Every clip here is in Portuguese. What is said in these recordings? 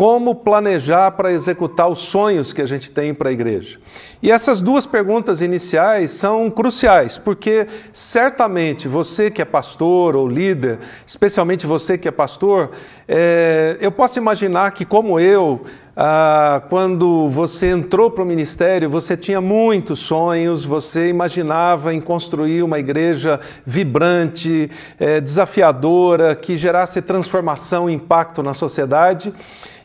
como planejar para executar os sonhos que a gente tem para a igreja? E essas duas perguntas iniciais são cruciais, porque certamente você que é pastor ou líder, especialmente você que é pastor, é, eu posso imaginar que, como eu, ah, quando você entrou para o ministério, você tinha muitos sonhos, você imaginava em construir uma igreja vibrante, é, desafiadora, que gerasse transformação e impacto na sociedade.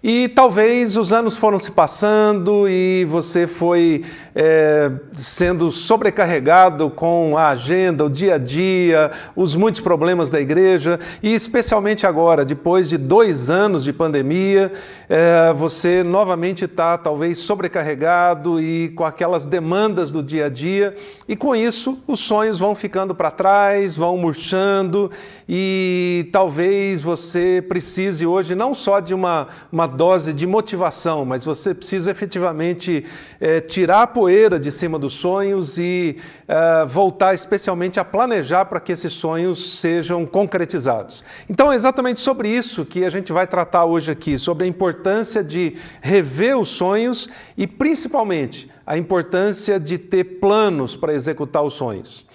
E talvez os anos foram se passando e você foi é, sendo sobrecarregado com a agenda, o dia a dia, os muitos problemas da igreja, e especialmente agora, depois de dois anos de pandemia, é, você novamente está talvez sobrecarregado e com aquelas demandas do dia a dia, e com isso os sonhos vão ficando para trás, vão murchando, e talvez você precise hoje não só de uma, uma dose de motivação, mas você precisa efetivamente é, tirar a poeira de cima dos sonhos e é, voltar especialmente a planejar para que esses sonhos sejam concretizados. Então é exatamente sobre isso que a gente vai tratar hoje aqui, sobre a importância de rever os sonhos e principalmente a importância de ter planos para executar os sonhos.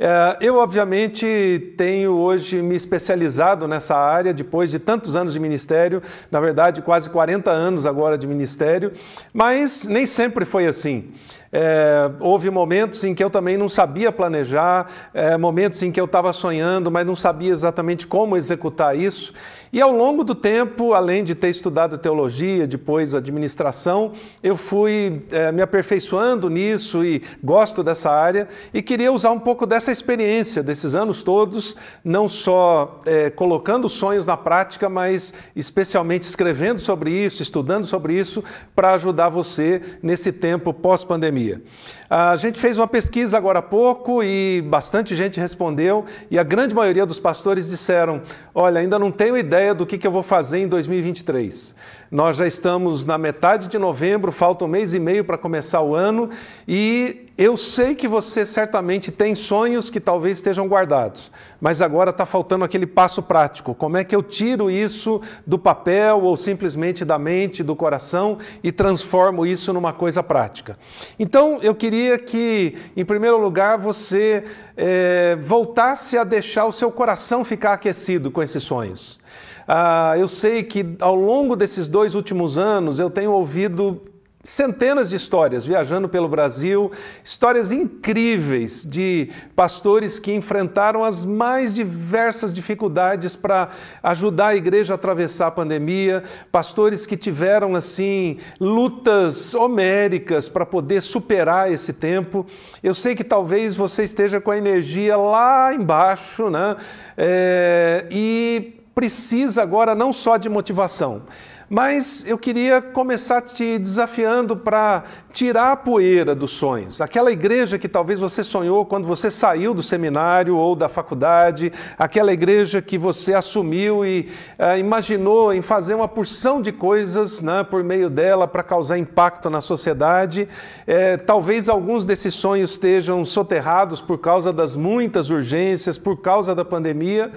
É, eu, obviamente, tenho hoje me especializado nessa área depois de tantos anos de ministério, na verdade, quase 40 anos agora de ministério, mas nem sempre foi assim. É, houve momentos em que eu também não sabia planejar, é, momentos em que eu estava sonhando, mas não sabia exatamente como executar isso. E ao longo do tempo, além de ter estudado teologia, depois administração, eu fui é, me aperfeiçoando nisso e gosto dessa área e queria usar um pouco dessa experiência desses anos todos, não só é, colocando sonhos na prática, mas especialmente escrevendo sobre isso, estudando sobre isso, para ajudar você nesse tempo pós-pandemia pandemia. A gente fez uma pesquisa agora há pouco e bastante gente respondeu, e a grande maioria dos pastores disseram: Olha, ainda não tenho ideia do que, que eu vou fazer em 2023. Nós já estamos na metade de novembro, falta um mês e meio para começar o ano, e eu sei que você certamente tem sonhos que talvez estejam guardados, mas agora está faltando aquele passo prático. Como é que eu tiro isso do papel ou simplesmente da mente, do coração e transformo isso numa coisa prática? Então, eu queria que, em primeiro lugar, você é, voltasse a deixar o seu coração ficar aquecido com esses sonhos. Ah, eu sei que ao longo desses dois últimos anos eu tenho ouvido centenas de histórias viajando pelo Brasil, histórias incríveis de pastores que enfrentaram as mais diversas dificuldades para ajudar a igreja a atravessar a pandemia, pastores que tiveram assim lutas homéricas para poder superar esse tempo. Eu sei que talvez você esteja com a energia lá embaixo, né? É, e precisa agora não só de motivação, mas eu queria começar te desafiando para tirar a poeira dos sonhos. Aquela igreja que talvez você sonhou quando você saiu do seminário ou da faculdade, aquela igreja que você assumiu e uh, imaginou em fazer uma porção de coisas né, por meio dela para causar impacto na sociedade. É, talvez alguns desses sonhos estejam soterrados por causa das muitas urgências, por causa da pandemia.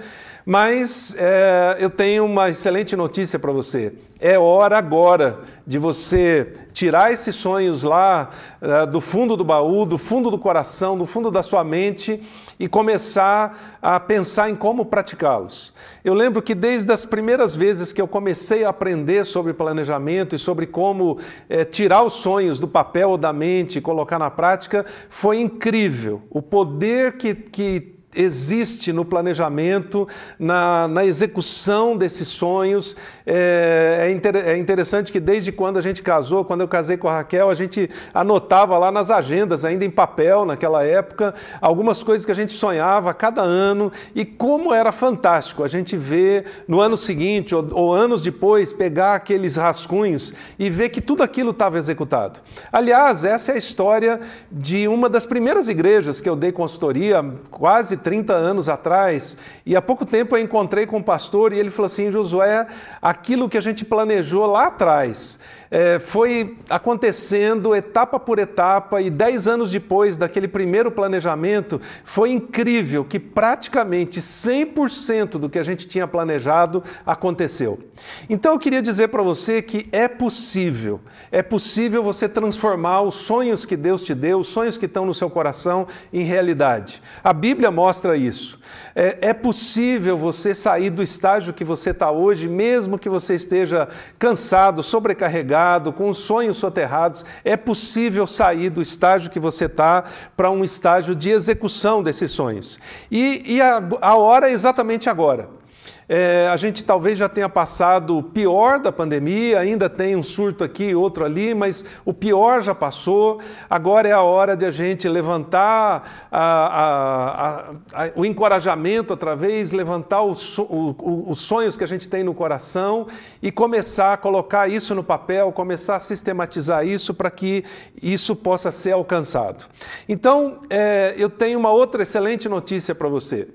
Mas é, eu tenho uma excelente notícia para você. É hora agora de você tirar esses sonhos lá é, do fundo do baú, do fundo do coração, do fundo da sua mente e começar a pensar em como praticá-los. Eu lembro que desde as primeiras vezes que eu comecei a aprender sobre planejamento e sobre como é, tirar os sonhos do papel ou da mente e colocar na prática, foi incrível. O poder que, que existe no planejamento, na, na execução desses sonhos. É, é, inter, é, interessante que desde quando a gente casou, quando eu casei com a Raquel, a gente anotava lá nas agendas, ainda em papel naquela época, algumas coisas que a gente sonhava a cada ano e como era fantástico a gente ver no ano seguinte ou, ou anos depois pegar aqueles rascunhos e ver que tudo aquilo estava executado. Aliás, essa é a história de uma das primeiras igrejas que eu dei consultoria, quase 30 anos atrás, e há pouco tempo eu encontrei com um pastor e ele falou assim: Josué, aquilo que a gente planejou lá atrás é, foi acontecendo etapa por etapa, e dez anos depois daquele primeiro planejamento, foi incrível que praticamente 100% do que a gente tinha planejado aconteceu. Então eu queria dizer para você que é possível, é possível você transformar os sonhos que Deus te deu, os sonhos que estão no seu coração, em realidade. A Bíblia mostra isso. É, é possível você sair do estágio que você está hoje, mesmo que você esteja cansado, sobrecarregado, com os sonhos soterrados, é possível sair do estágio que você está para um estágio de execução desses sonhos. E, e a, a hora é exatamente agora. É, a gente talvez já tenha passado o pior da pandemia, ainda tem um surto aqui, outro ali, mas o pior já passou. Agora é a hora de a gente levantar a, a, a, o encorajamento outra vez, levantar os, o, os sonhos que a gente tem no coração e começar a colocar isso no papel, começar a sistematizar isso para que isso possa ser alcançado. Então, é, eu tenho uma outra excelente notícia para você.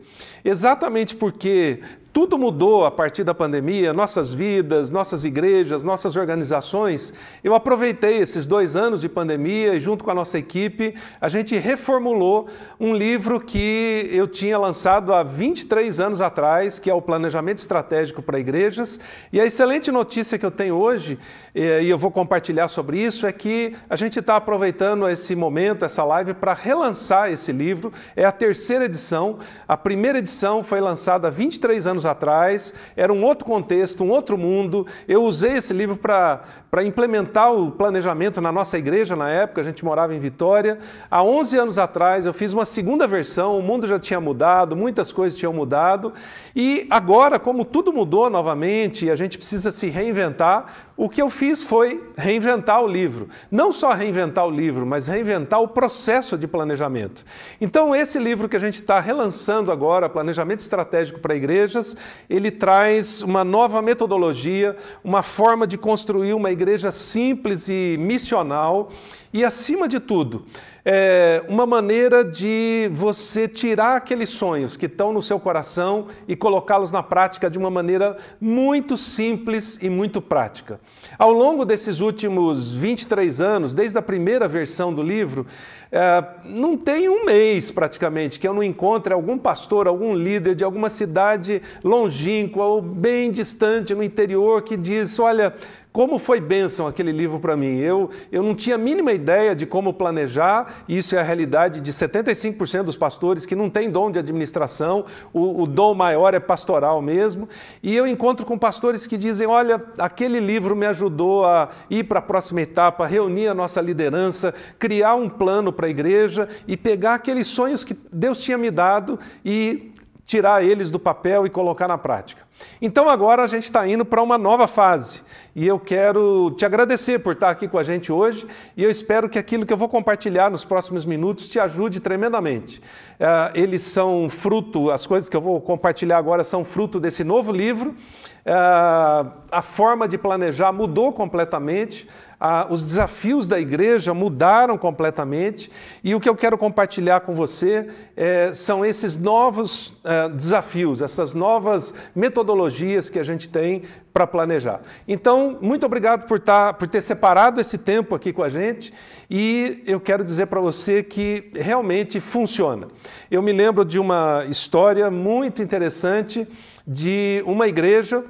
Exatamente porque tudo mudou a partir da pandemia, nossas vidas, nossas igrejas, nossas organizações. Eu aproveitei esses dois anos de pandemia e, junto com a nossa equipe, a gente reformulou um livro que eu tinha lançado há 23 anos atrás, que é o Planejamento Estratégico para Igrejas. E a excelente notícia que eu tenho hoje, eh, e eu vou compartilhar sobre isso, é que a gente está aproveitando esse momento, essa live, para relançar esse livro. É a terceira edição. A primeira edição foi lançada há 23 anos atrás, era um outro contexto, um outro mundo. Eu usei esse livro para implementar o planejamento na nossa igreja na época, a gente morava em Vitória. Há 11 anos atrás eu fiz uma segunda versão, o mundo já tinha mudado, muitas coisas tinham mudado. E agora, como tudo mudou novamente a gente precisa se reinventar, o que eu fiz foi reinventar o livro. Não só reinventar o livro, mas reinventar o processo de planejamento. Então, esse livro que a gente está relançando agora, Planejamento Estratégico para Igrejas, ele traz uma nova metodologia, uma forma de construir uma igreja simples e missional e, acima de tudo, é uma maneira de você tirar aqueles sonhos que estão no seu coração e colocá-los na prática de uma maneira muito simples e muito prática. Ao longo desses últimos 23 anos, desde a primeira versão do livro, é, não tem um mês praticamente que eu não encontre algum pastor, algum líder de alguma cidade longínqua ou bem distante no interior que diz: Olha, como foi bênção aquele livro para mim? Eu, eu não tinha a mínima ideia de como planejar, isso é a realidade de 75% dos pastores que não têm dom de administração, o, o dom maior é pastoral mesmo. E eu encontro com pastores que dizem: Olha, aquele livro me ajudou a ir para a próxima etapa, reunir a nossa liderança, criar um plano para a igreja e pegar aqueles sonhos que Deus tinha me dado e tirar eles do papel e colocar na prática. Então agora a gente está indo para uma nova fase e eu quero te agradecer por estar aqui com a gente hoje e eu espero que aquilo que eu vou compartilhar nos próximos minutos te ajude tremendamente. Uh, eles são fruto, as coisas que eu vou compartilhar agora são fruto desse novo livro. Uh, a forma de planejar mudou completamente os desafios da igreja mudaram completamente e o que eu quero compartilhar com você é, são esses novos é, desafios, essas novas metodologias que a gente tem para planejar. Então, muito obrigado por, tá, por ter separado esse tempo aqui com a gente e eu quero dizer para você que realmente funciona. Eu me lembro de uma história muito interessante de uma igreja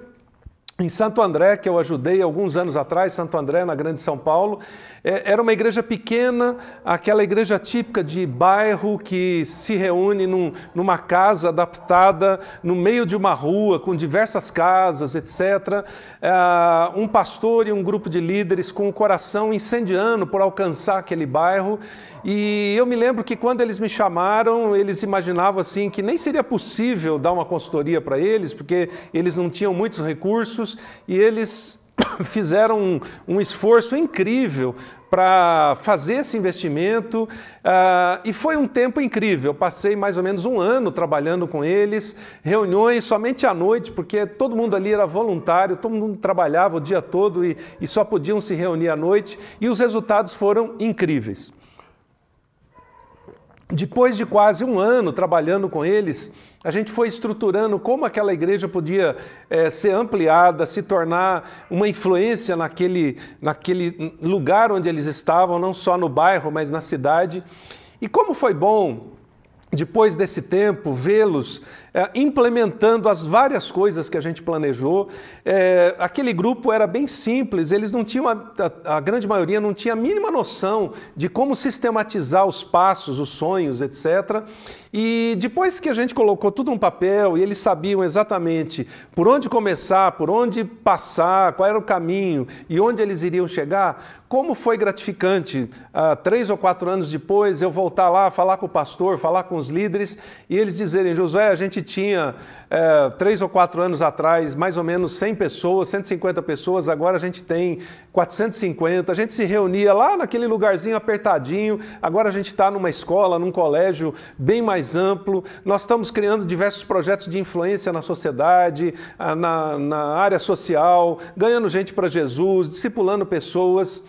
em Santo André, que eu ajudei alguns anos atrás, Santo André, na Grande São Paulo, era uma igreja pequena, aquela igreja típica de bairro que se reúne num, numa casa adaptada no meio de uma rua, com diversas casas, etc. É, um pastor e um grupo de líderes com o coração incendiando por alcançar aquele bairro. E eu me lembro que quando eles me chamaram, eles imaginavam assim que nem seria possível dar uma consultoria para eles, porque eles não tinham muitos recursos e eles fizeram um, um esforço incrível para fazer esse investimento uh, e foi um tempo incrível. Eu passei mais ou menos um ano trabalhando com eles, reuniões somente à noite, porque todo mundo ali era voluntário, todo mundo trabalhava o dia todo e, e só podiam se reunir à noite e os resultados foram incríveis. Depois de quase um ano trabalhando com eles, a gente foi estruturando como aquela igreja podia é, ser ampliada, se tornar uma influência naquele, naquele lugar onde eles estavam, não só no bairro, mas na cidade. E como foi bom depois desse tempo, vê-los é, implementando as várias coisas que a gente planejou. É, aquele grupo era bem simples, eles não tinham, a, a, grande maioria não tinha a mínima noção de como sistematizar os passos, os sonhos, etc. E depois que a gente colocou tudo no papel e eles sabiam exatamente por onde começar, por onde passar, qual era o caminho e onde eles iriam chegar, como foi gratificante, uh, três ou quatro anos depois, eu voltar lá, falar com o pastor, falar com os líderes e eles dizerem: Josué, a gente tinha é, três ou quatro anos atrás mais ou menos 100 pessoas, 150 pessoas, agora a gente tem 450. A gente se reunia lá naquele lugarzinho apertadinho, agora a gente está numa escola, num colégio bem mais amplo. Nós estamos criando diversos projetos de influência na sociedade, ah, na, na área social, ganhando gente para Jesus, discipulando pessoas.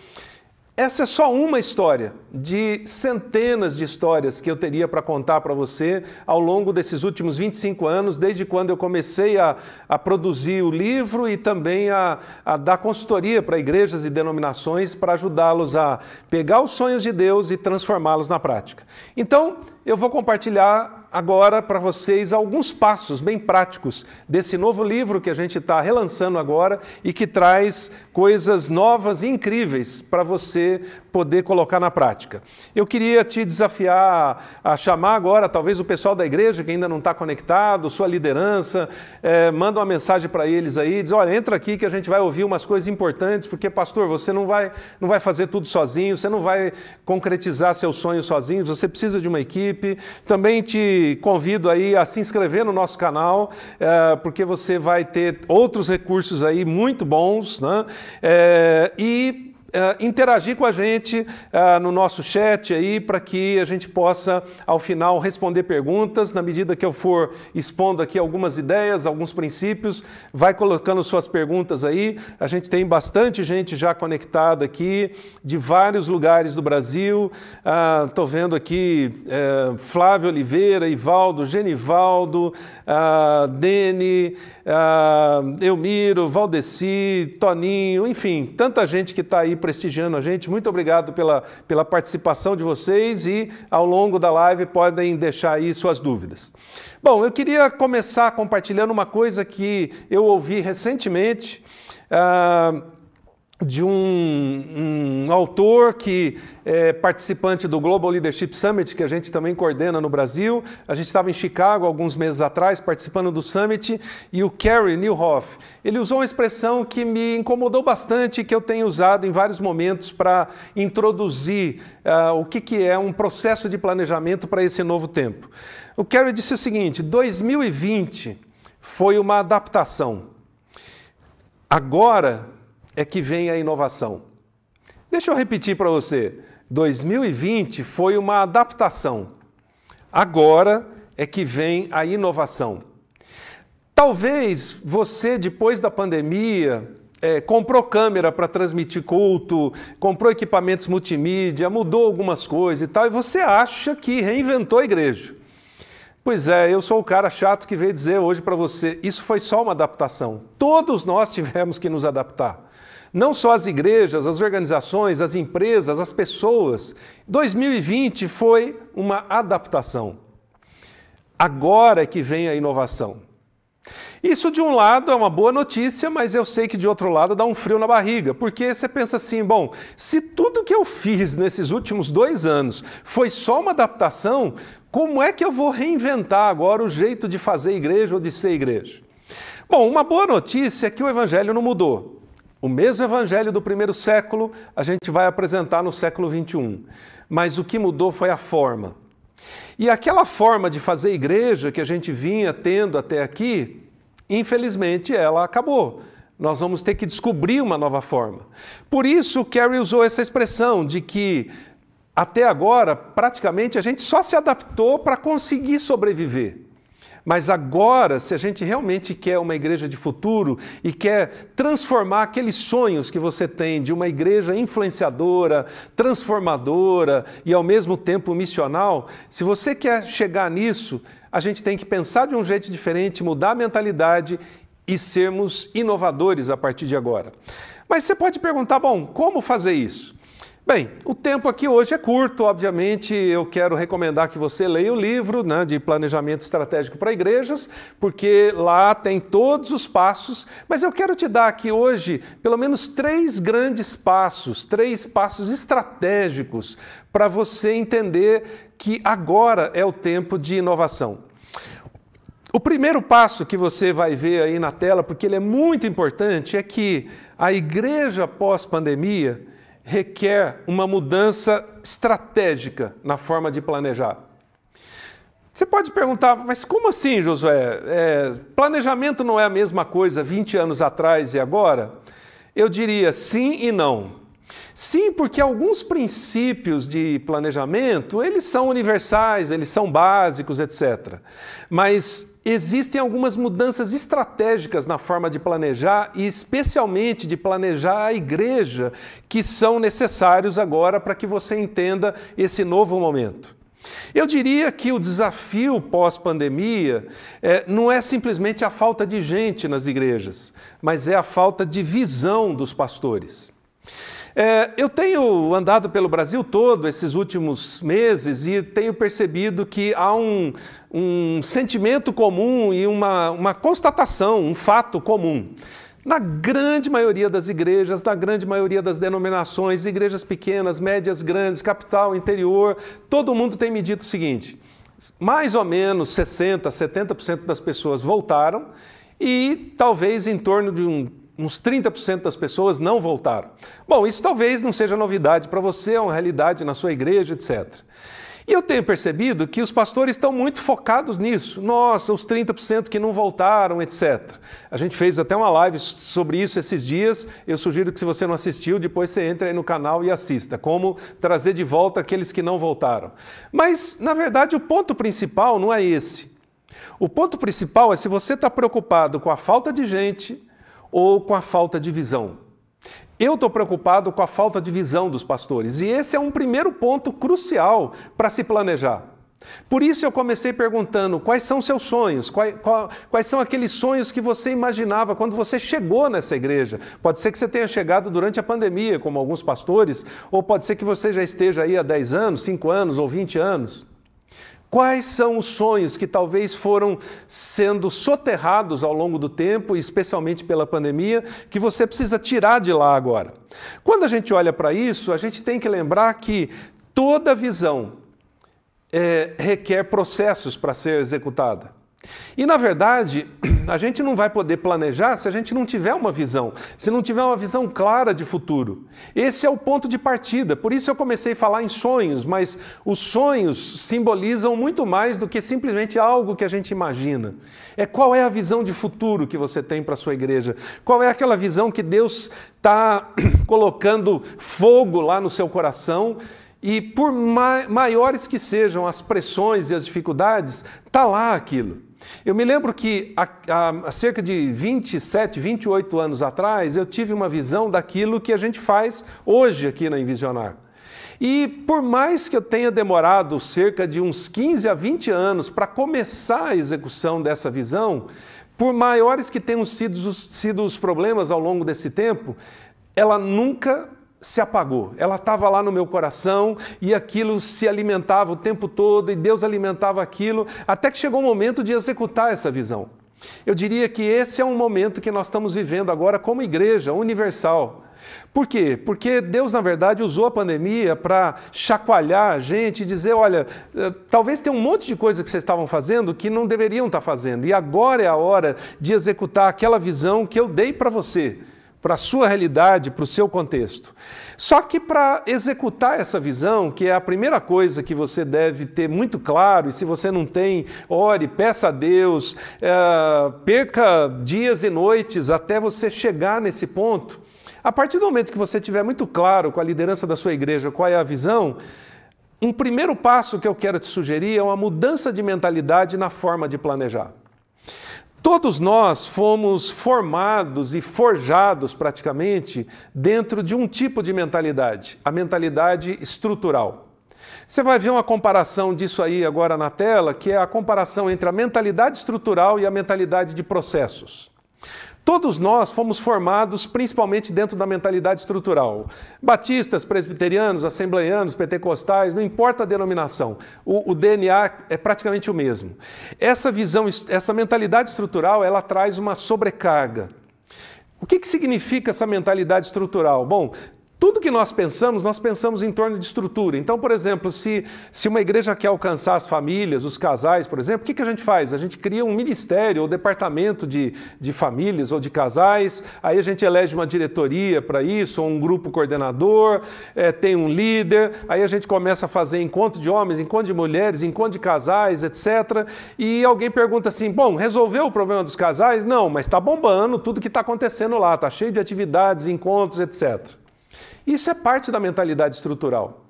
Essa é só uma história de centenas de histórias que eu teria para contar para você ao longo desses últimos 25 anos, desde quando eu comecei a, a produzir o livro e também a, a dar consultoria para igrejas e denominações para ajudá-los a pegar os sonhos de Deus e transformá-los na prática. Então, eu vou compartilhar agora para vocês alguns passos bem práticos desse novo livro que a gente está relançando agora e que traz coisas novas e incríveis para você poder colocar na prática. Eu queria te desafiar a chamar agora, talvez o pessoal da igreja que ainda não está conectado, sua liderança, é, manda uma mensagem para eles aí, diz: olha, entra aqui que a gente vai ouvir umas coisas importantes, porque pastor, você não vai, não vai fazer tudo sozinho, você não vai concretizar seus sonhos sozinho, você precisa de uma equipe. Também te convido aí a se inscrever no nosso canal, é, porque você vai ter outros recursos aí muito bons, né? É, e Uh, interagir com a gente uh, no nosso chat aí para que a gente possa, ao final, responder perguntas. Na medida que eu for expondo aqui algumas ideias, alguns princípios, vai colocando suas perguntas aí. A gente tem bastante gente já conectada aqui, de vários lugares do Brasil. Estou uh, vendo aqui eh, Flávio Oliveira, Ivaldo, Genivaldo, Dene, Elmiro, Valdeci, Toninho, enfim, tanta gente que está aí prestigiando a gente. Muito obrigado pela, pela participação de vocês e ao longo da live podem deixar aí suas dúvidas. Bom, eu queria começar compartilhando uma coisa que eu ouvi recentemente. Uh, de um, um, autor que é participante do Global Leadership Summit, que a gente também coordena no Brasil. A gente estava em Chicago alguns meses atrás, participando do Summit, e o Kerry Newhoff, ele usou uma expressão que me incomodou bastante, que eu tenho usado em vários momentos para introduzir uh, o que, que é um processo de planejamento para esse novo tempo. O Kerry disse o seguinte, 2020 foi uma adaptação. Agora é que vem a inovação. Deixa eu repetir para você. 2020 foi uma adaptação. Agora é que vem a inovação. Talvez você, depois da pandemia, é, comprou câmera para transmitir culto, comprou equipamentos multimídia, mudou algumas coisas e tal, e você acha que reinventou a igreja. Pois é, eu sou o cara chato que veio dizer hoje para você: isso foi só uma adaptação. Todos nós tivemos que nos adaptar. Não só as igrejas, as organizações, as empresas, as pessoas. 2020 foi uma adaptação. Agora é que vem a inovação. Isso, de um lado, é uma boa notícia, mas eu sei que, de outro lado, dá um frio na barriga, porque você pensa assim: bom, se tudo que eu fiz nesses últimos dois anos foi só uma adaptação, como é que eu vou reinventar agora o jeito de fazer igreja ou de ser igreja? Bom, uma boa notícia é que o evangelho não mudou. O mesmo evangelho do primeiro século a gente vai apresentar no século 21, mas o que mudou foi a forma. E aquela forma de fazer igreja que a gente vinha tendo até aqui, infelizmente ela acabou. Nós vamos ter que descobrir uma nova forma. Por isso, Kerry usou essa expressão de que até agora, praticamente, a gente só se adaptou para conseguir sobreviver. Mas agora, se a gente realmente quer uma igreja de futuro e quer transformar aqueles sonhos que você tem de uma igreja influenciadora, transformadora e ao mesmo tempo missional, se você quer chegar nisso, a gente tem que pensar de um jeito diferente, mudar a mentalidade e sermos inovadores a partir de agora. Mas você pode perguntar, bom, como fazer isso? Bem, o tempo aqui hoje é curto, obviamente eu quero recomendar que você leia o livro né, de Planejamento Estratégico para Igrejas, porque lá tem todos os passos, mas eu quero te dar aqui hoje pelo menos três grandes passos, três passos estratégicos para você entender que agora é o tempo de inovação. O primeiro passo que você vai ver aí na tela, porque ele é muito importante, é que a igreja pós-pandemia requer uma mudança estratégica na forma de planejar. Você pode perguntar, mas como assim, Josué? É, planejamento não é a mesma coisa 20 anos atrás e agora? Eu diria sim e não. Sim, porque alguns princípios de planejamento, eles são universais, eles são básicos, etc. Mas existem algumas mudanças estratégicas na forma de planejar e especialmente de planejar a igreja que são necessários agora para que você entenda esse novo momento. Eu diria que o desafio pós-pandemia é, não é simplesmente a falta de gente nas igrejas, mas é a falta de visão dos pastores. É, eu tenho andado pelo Brasil todo esses últimos meses e tenho percebido que há um, um sentimento comum e uma, uma constatação, um fato comum. Na grande maioria das igrejas, na grande maioria das denominações, igrejas pequenas, médias, grandes, capital, interior, todo mundo tem me dito o seguinte: mais ou menos 60%, 70% das pessoas voltaram e talvez em torno de um uns 30% das pessoas não voltaram. Bom, isso talvez não seja novidade para você, é uma realidade na sua igreja, etc. E eu tenho percebido que os pastores estão muito focados nisso. Nossa, os 30% que não voltaram, etc. A gente fez até uma live sobre isso esses dias. Eu sugiro que, se você não assistiu, depois você entre aí no canal e assista. Como trazer de volta aqueles que não voltaram. Mas, na verdade, o ponto principal não é esse. O ponto principal é se você está preocupado com a falta de gente, ou com a falta de visão. Eu estou preocupado com a falta de visão dos pastores e esse é um primeiro ponto crucial para se planejar. Por isso eu comecei perguntando quais são seus sonhos, quais, quais, são aqueles sonhos que você imaginava quando você chegou nessa igreja. Pode ser que você tenha chegado durante a pandemia, como alguns pastores, ou pode ser que você já esteja aí há 10 anos, 5 anos ou 20 anos. Quais são os sonhos que talvez foram sendo soterrados ao longo do tempo, especialmente pela pandemia, que você precisa tirar de lá agora? Quando a gente olha para isso, a gente tem que lembrar que toda visão é, requer processos para ser executada. E na verdade, a gente não vai poder planejar se a gente não tiver uma visão, se não tiver uma visão clara de futuro. Esse é o ponto de partida. Por isso eu comecei a falar em sonhos, mas os sonhos simbolizam muito mais do que simplesmente algo que a gente imagina. É qual é a visão de futuro que você tem para a sua igreja? Qual é aquela visão que Deus está colocando fogo lá no seu coração? E por maiores que sejam as pressões e as dificuldades, está lá aquilo. Eu me lembro que há, há, cerca de 27, 28 anos atrás, eu tive uma visão daquilo que a gente faz hoje aqui na Envisionar. E por mais que eu tenha demorado cerca de uns 15 a 20 anos para começar a execução dessa visão, por maiores que tenham sido, sido os problemas ao longo desse tempo, ela nunca se apagou. Ela estava lá no meu coração e aquilo se alimentava o tempo todo e Deus alimentava aquilo, até que chegou o momento de executar essa visão. Eu diria que esse é um momento que nós estamos vivendo agora como igreja universal. Por quê? Porque Deus, na verdade, usou a pandemia para chacoalhar a gente e dizer: olha, eh, talvez tenha um monte de coisa que vocês estavam fazendo que não deveriam estar fazendo, e agora é a hora de executar aquela visão que eu dei para você para a sua realidade, para o seu contexto. Só que para executar essa visão, que é a primeira coisa que você deve ter muito claro, e se você não tem, ore, peça a Deus, é, perca dias e noites até você chegar nesse ponto. A partir do momento que você tiver muito claro com a liderança da sua igreja qual é a visão, um primeiro passo que eu quero te sugerir é uma mudança de mentalidade na forma de planejar. Todos nós fomos formados e forjados praticamente dentro de um tipo de mentalidade, a mentalidade estrutural. Você vai ver uma comparação disso aí agora na tela, que é a comparação entre a mentalidade estrutural e a mentalidade de processos. Todos nós fomos formados principalmente dentro da mentalidade estrutural. Batistas, presbiterianos, assembleianos, pentecostais, não importa a denominação, o, o, DNA é praticamente o mesmo. Essa visão, essa mentalidade estrutural, ela traz uma sobrecarga. O que, que significa essa mentalidade estrutural? Bom, tudo que nós pensamos, nós pensamos em torno de estrutura. Então, por exemplo, se, se uma igreja quer alcançar as famílias, os casais, por exemplo, o que, que a gente faz? A gente cria um ministério ou departamento de, de famílias ou de casais, aí a gente elege uma diretoria para isso, ou um grupo coordenador, é, tem um líder, aí a gente começa a fazer encontro de homens, encontro de mulheres, encontro de casais, etc. E alguém pergunta assim: bom, resolveu o problema dos casais? Não, mas está bombando tudo que está acontecendo lá, está cheio de atividades, encontros, etc. Isso é parte da mentalidade estrutural.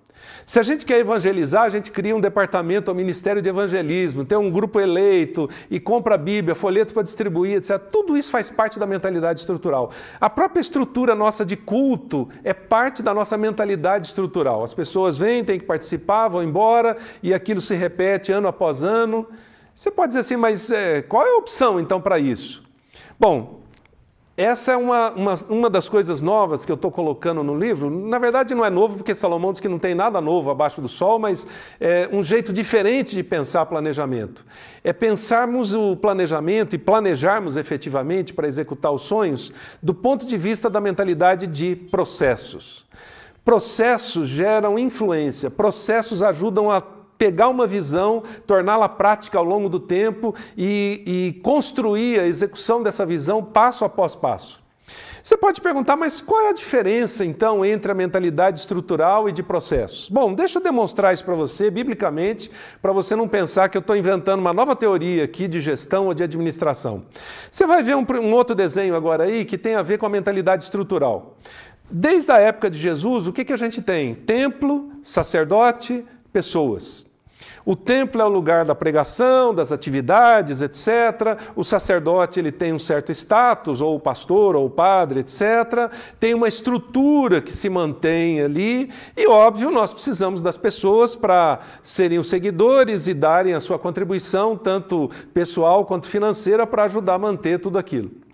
Se a gente quer evangelizar, a gente cria um departamento, um ministério de evangelismo, tem um grupo eleito e compra a Bíblia, folheto para distribuir, etc. Tudo isso faz parte da mentalidade estrutural. A própria estrutura nossa de culto é parte da nossa mentalidade estrutural. As pessoas vêm, têm que participar, vão embora e aquilo se repete ano após ano. Você pode dizer assim, mas é, qual é a opção então para isso? Bom, essa é uma, uma, uma das coisas novas que eu estou colocando no livro. Na verdade, não é novo, porque Salomão diz que não tem nada novo abaixo do sol, mas é um jeito diferente de pensar planejamento. É pensarmos o planejamento e planejarmos efetivamente para executar os sonhos do ponto de vista da mentalidade de processos. Processos geram influência, processos ajudam a pegar uma visão, torná-la prática ao longo do tempo e, e construir a execução dessa visão passo após passo. Você pode perguntar, mas qual é a diferença então entre a mentalidade estrutural e de processos? Bom, deixa eu demonstrar isso para você, biblicamente, para você não pensar que eu estou inventando uma nova teoria aqui de gestão ou de administração. Você vai ver um, um outro desenho agora aí que tem a ver com a mentalidade estrutural. Desde a época de Jesus, o que, que a gente tem? Templo, sacerdote, pessoas. O templo é o lugar da pregação, das atividades, etc. O sacerdote ele tem um certo status, ou o pastor, ou o padre, etc. Tem uma estrutura que se mantém ali. E, óbvio, nós precisamos das pessoas para serem os seguidores e darem a sua contribuição, tanto pessoal quanto financeira, para ajudar a manter tudo aquilo.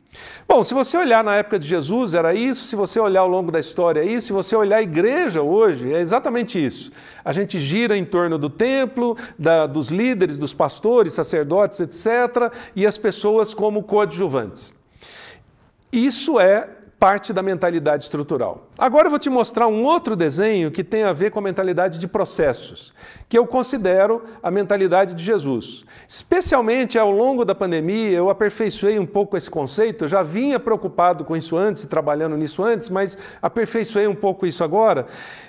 Bom, se você olhar na época de Jesus, era isso, se você olhar ao longo da história, é isso, se você olhar a igreja hoje, é exatamente isso. A gente gira em torno do templo, da, dos líderes, dos pastores, sacerdotes, etc., e as pessoas como coadjuvantes. Isso é parte da mentalidade estrutural. Agora eu vou te mostrar um outro desenho que tem a ver com a mentalidade de processos, que eu considero a mentalidade de Jesus. Especialmente ao longo da pandemia, eu aperfeiçoei um pouco esse conceito, eu já vinha preocupado com isso antes, trabalhando nisso antes, mas aperfeiçoei um pouco isso agora.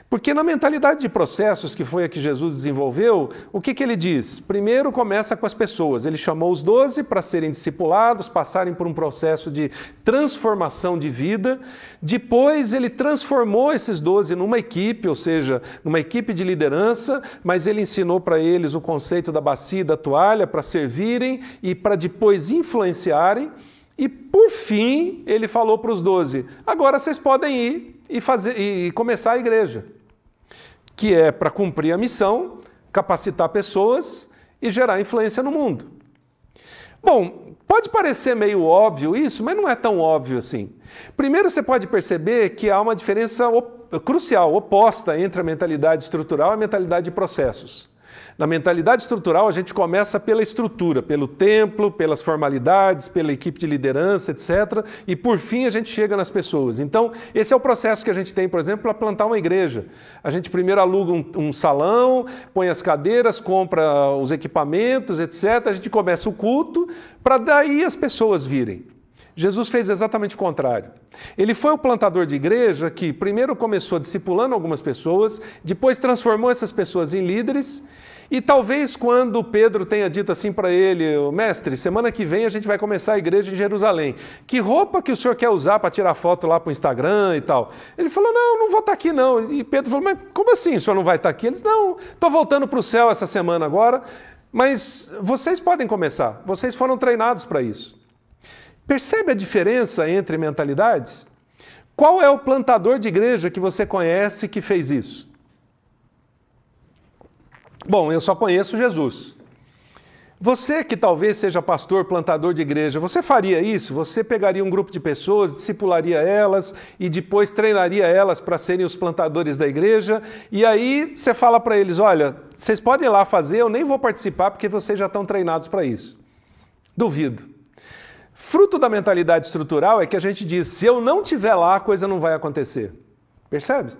Porque na mentalidade de processos, que foi a que Jesus desenvolveu, o que, que ele diz? Primeiro começa com as pessoas. Ele chamou os doze para serem discipulados, passarem por um processo de transformação de vida. Depois ele transformou esses doze numa equipe, ou seja, numa equipe de liderança, mas ele ensinou para eles o conceito da bacia e da toalha para servirem e para depois influenciarem. E por fim, ele falou para os doze: agora vocês podem ir e, fazer, e começar a igreja que é para cumprir a missão, capacitar pessoas e gerar influência no mundo. Bom, pode parecer meio óbvio isso, mas não é tão óbvio assim. Primeiro, você pode perceber que há uma diferença op crucial, oposta entre a mentalidade estrutural e a mentalidade de processos. Na mentalidade estrutural, a gente começa pela estrutura, pelo templo, pelas formalidades, pela equipe de liderança, etc. E por fim a gente chega nas pessoas. Então, esse é o processo que a gente tem, por exemplo, para plantar uma igreja. A gente primeiro aluga um, um salão, põe as cadeiras, compra os equipamentos, etc. A gente começa o culto para daí as pessoas virem. Jesus fez exatamente o contrário. Ele foi o plantador de igreja que primeiro começou discipulando algumas pessoas, depois transformou essas pessoas em líderes e talvez quando Pedro tenha dito assim para ele, mestre, semana que vem a gente vai começar a igreja em Jerusalém. Que roupa que o senhor quer usar para tirar foto lá para o Instagram e tal? Ele falou, não, não vou estar tá aqui não. E Pedro falou, mas como assim o senhor não vai estar tá aqui? Eles, não, estou voltando para o céu essa semana agora, mas vocês podem começar, vocês foram treinados para isso. Percebe a diferença entre mentalidades? Qual é o plantador de igreja que você conhece que fez isso? Bom, eu só conheço Jesus. Você que talvez seja pastor, plantador de igreja, você faria isso? Você pegaria um grupo de pessoas, discipularia elas e depois treinaria elas para serem os plantadores da igreja? E aí você fala para eles: olha, vocês podem ir lá fazer, eu nem vou participar porque vocês já estão treinados para isso. Duvido. Fruto da mentalidade estrutural é que a gente diz: se eu não estiver lá, a coisa não vai acontecer. Percebe?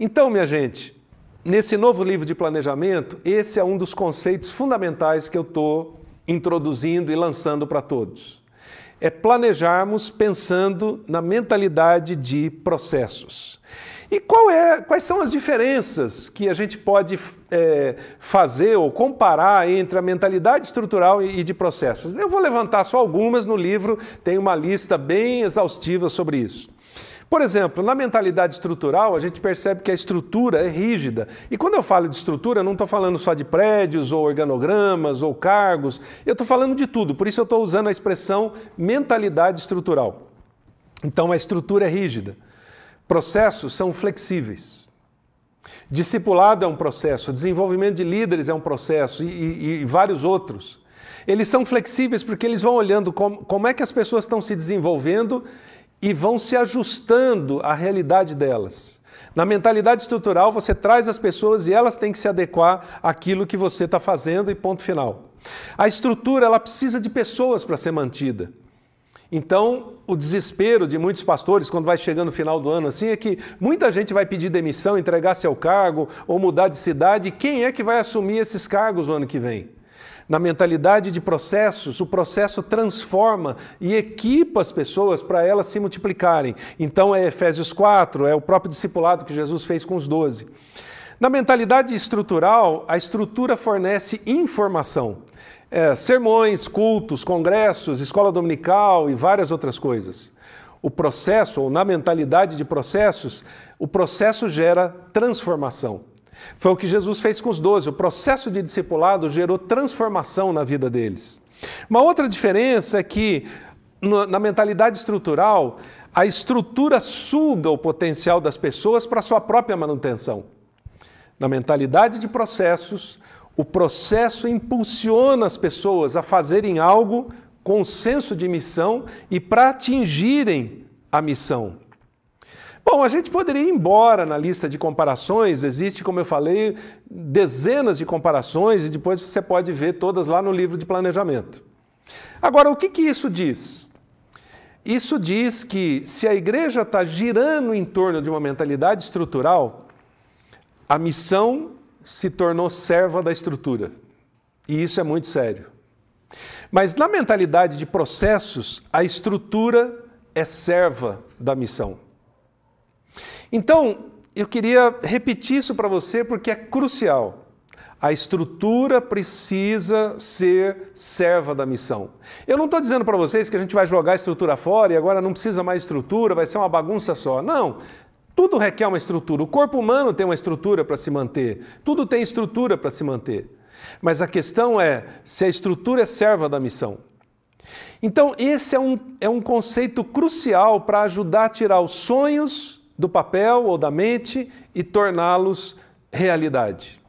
Então, minha gente, Nesse novo livro de planejamento, esse é um dos conceitos fundamentais que eu estou introduzindo e lançando para todos. É planejarmos pensando na mentalidade de processos. E é, quais são as diferenças que a gente pode é, fazer ou comparar entre a mentalidade estrutural e de processos? Eu vou levantar só algumas no livro, tem uma lista bem exaustiva sobre isso. Por exemplo, na mentalidade estrutural, a gente percebe que a estrutura é rígida. E quando eu falo de estrutura, não estou falando só de prédios, ou organogramas, ou cargos, eu estou falando de tudo. Por isso eu estou usando a expressão mentalidade estrutural. Então a estrutura é rígida. Processos são flexíveis. Discipulado é um processo, desenvolvimento de líderes é um processo e, e, e vários outros. Eles são flexíveis porque eles vão olhando como, como é que as pessoas estão se desenvolvendo e vão se ajustando à realidade delas. Na mentalidade estrutural, você traz as pessoas e elas têm que se adequar àquilo que você está fazendo e ponto final. A estrutura ela precisa de pessoas para ser mantida. Então, o desespero de muitos pastores, quando vai chegando o final do ano assim, é que muita gente vai pedir demissão, entregar seu cargo ou mudar de cidade. Quem é que vai assumir esses cargos o ano que vem? na mentalidade de processos, o processo transforma e equipa as pessoas para elas se multiplicarem. Então é Efésios 4, é o próprio discipulado que Jesus fez com os doze. Na mentalidade estrutural, a estrutura fornece informação. É, sermões, cultos, congressos, escola dominical e várias outras coisas. O processo, ou na mentalidade de processos, o processo gera transformação. Foi o que Jesus fez com os doze. O processo de discipulado gerou transformação na vida deles. Uma outra diferença é que, na mentalidade estrutural, a estrutura suga o potencial das pessoas para sua própria manutenção. Na mentalidade de processos, o processo impulsiona as pessoas a fazerem algo com senso de missão e para atingirem a missão. Bom, a gente poderia ir embora na lista de comparações, existe, como eu falei, dezenas de comparações e depois você pode ver todas lá no livro de planejamento. Agora, o que, que isso diz? Isso diz que se a igreja está girando em torno de uma mentalidade estrutural, a missão se tornou serva da estrutura. E isso é muito sério. Mas na mentalidade de processos, a estrutura é serva da missão. Então, eu queria repetir isso para você porque é crucial. A estrutura precisa ser serva da missão. Eu não estou dizendo para vocês que a gente vai jogar a estrutura fora e agora não precisa mais estrutura, vai ser uma bagunça só. Não. Tudo requer uma estrutura. O corpo humano tem uma estrutura para se manter. Tudo tem estrutura para se manter. Mas a questão é se a estrutura é serva da missão. Então, esse é um, é um conceito crucial para ajudar a tirar os sonhos do papel ou da mente e torná-los realidade.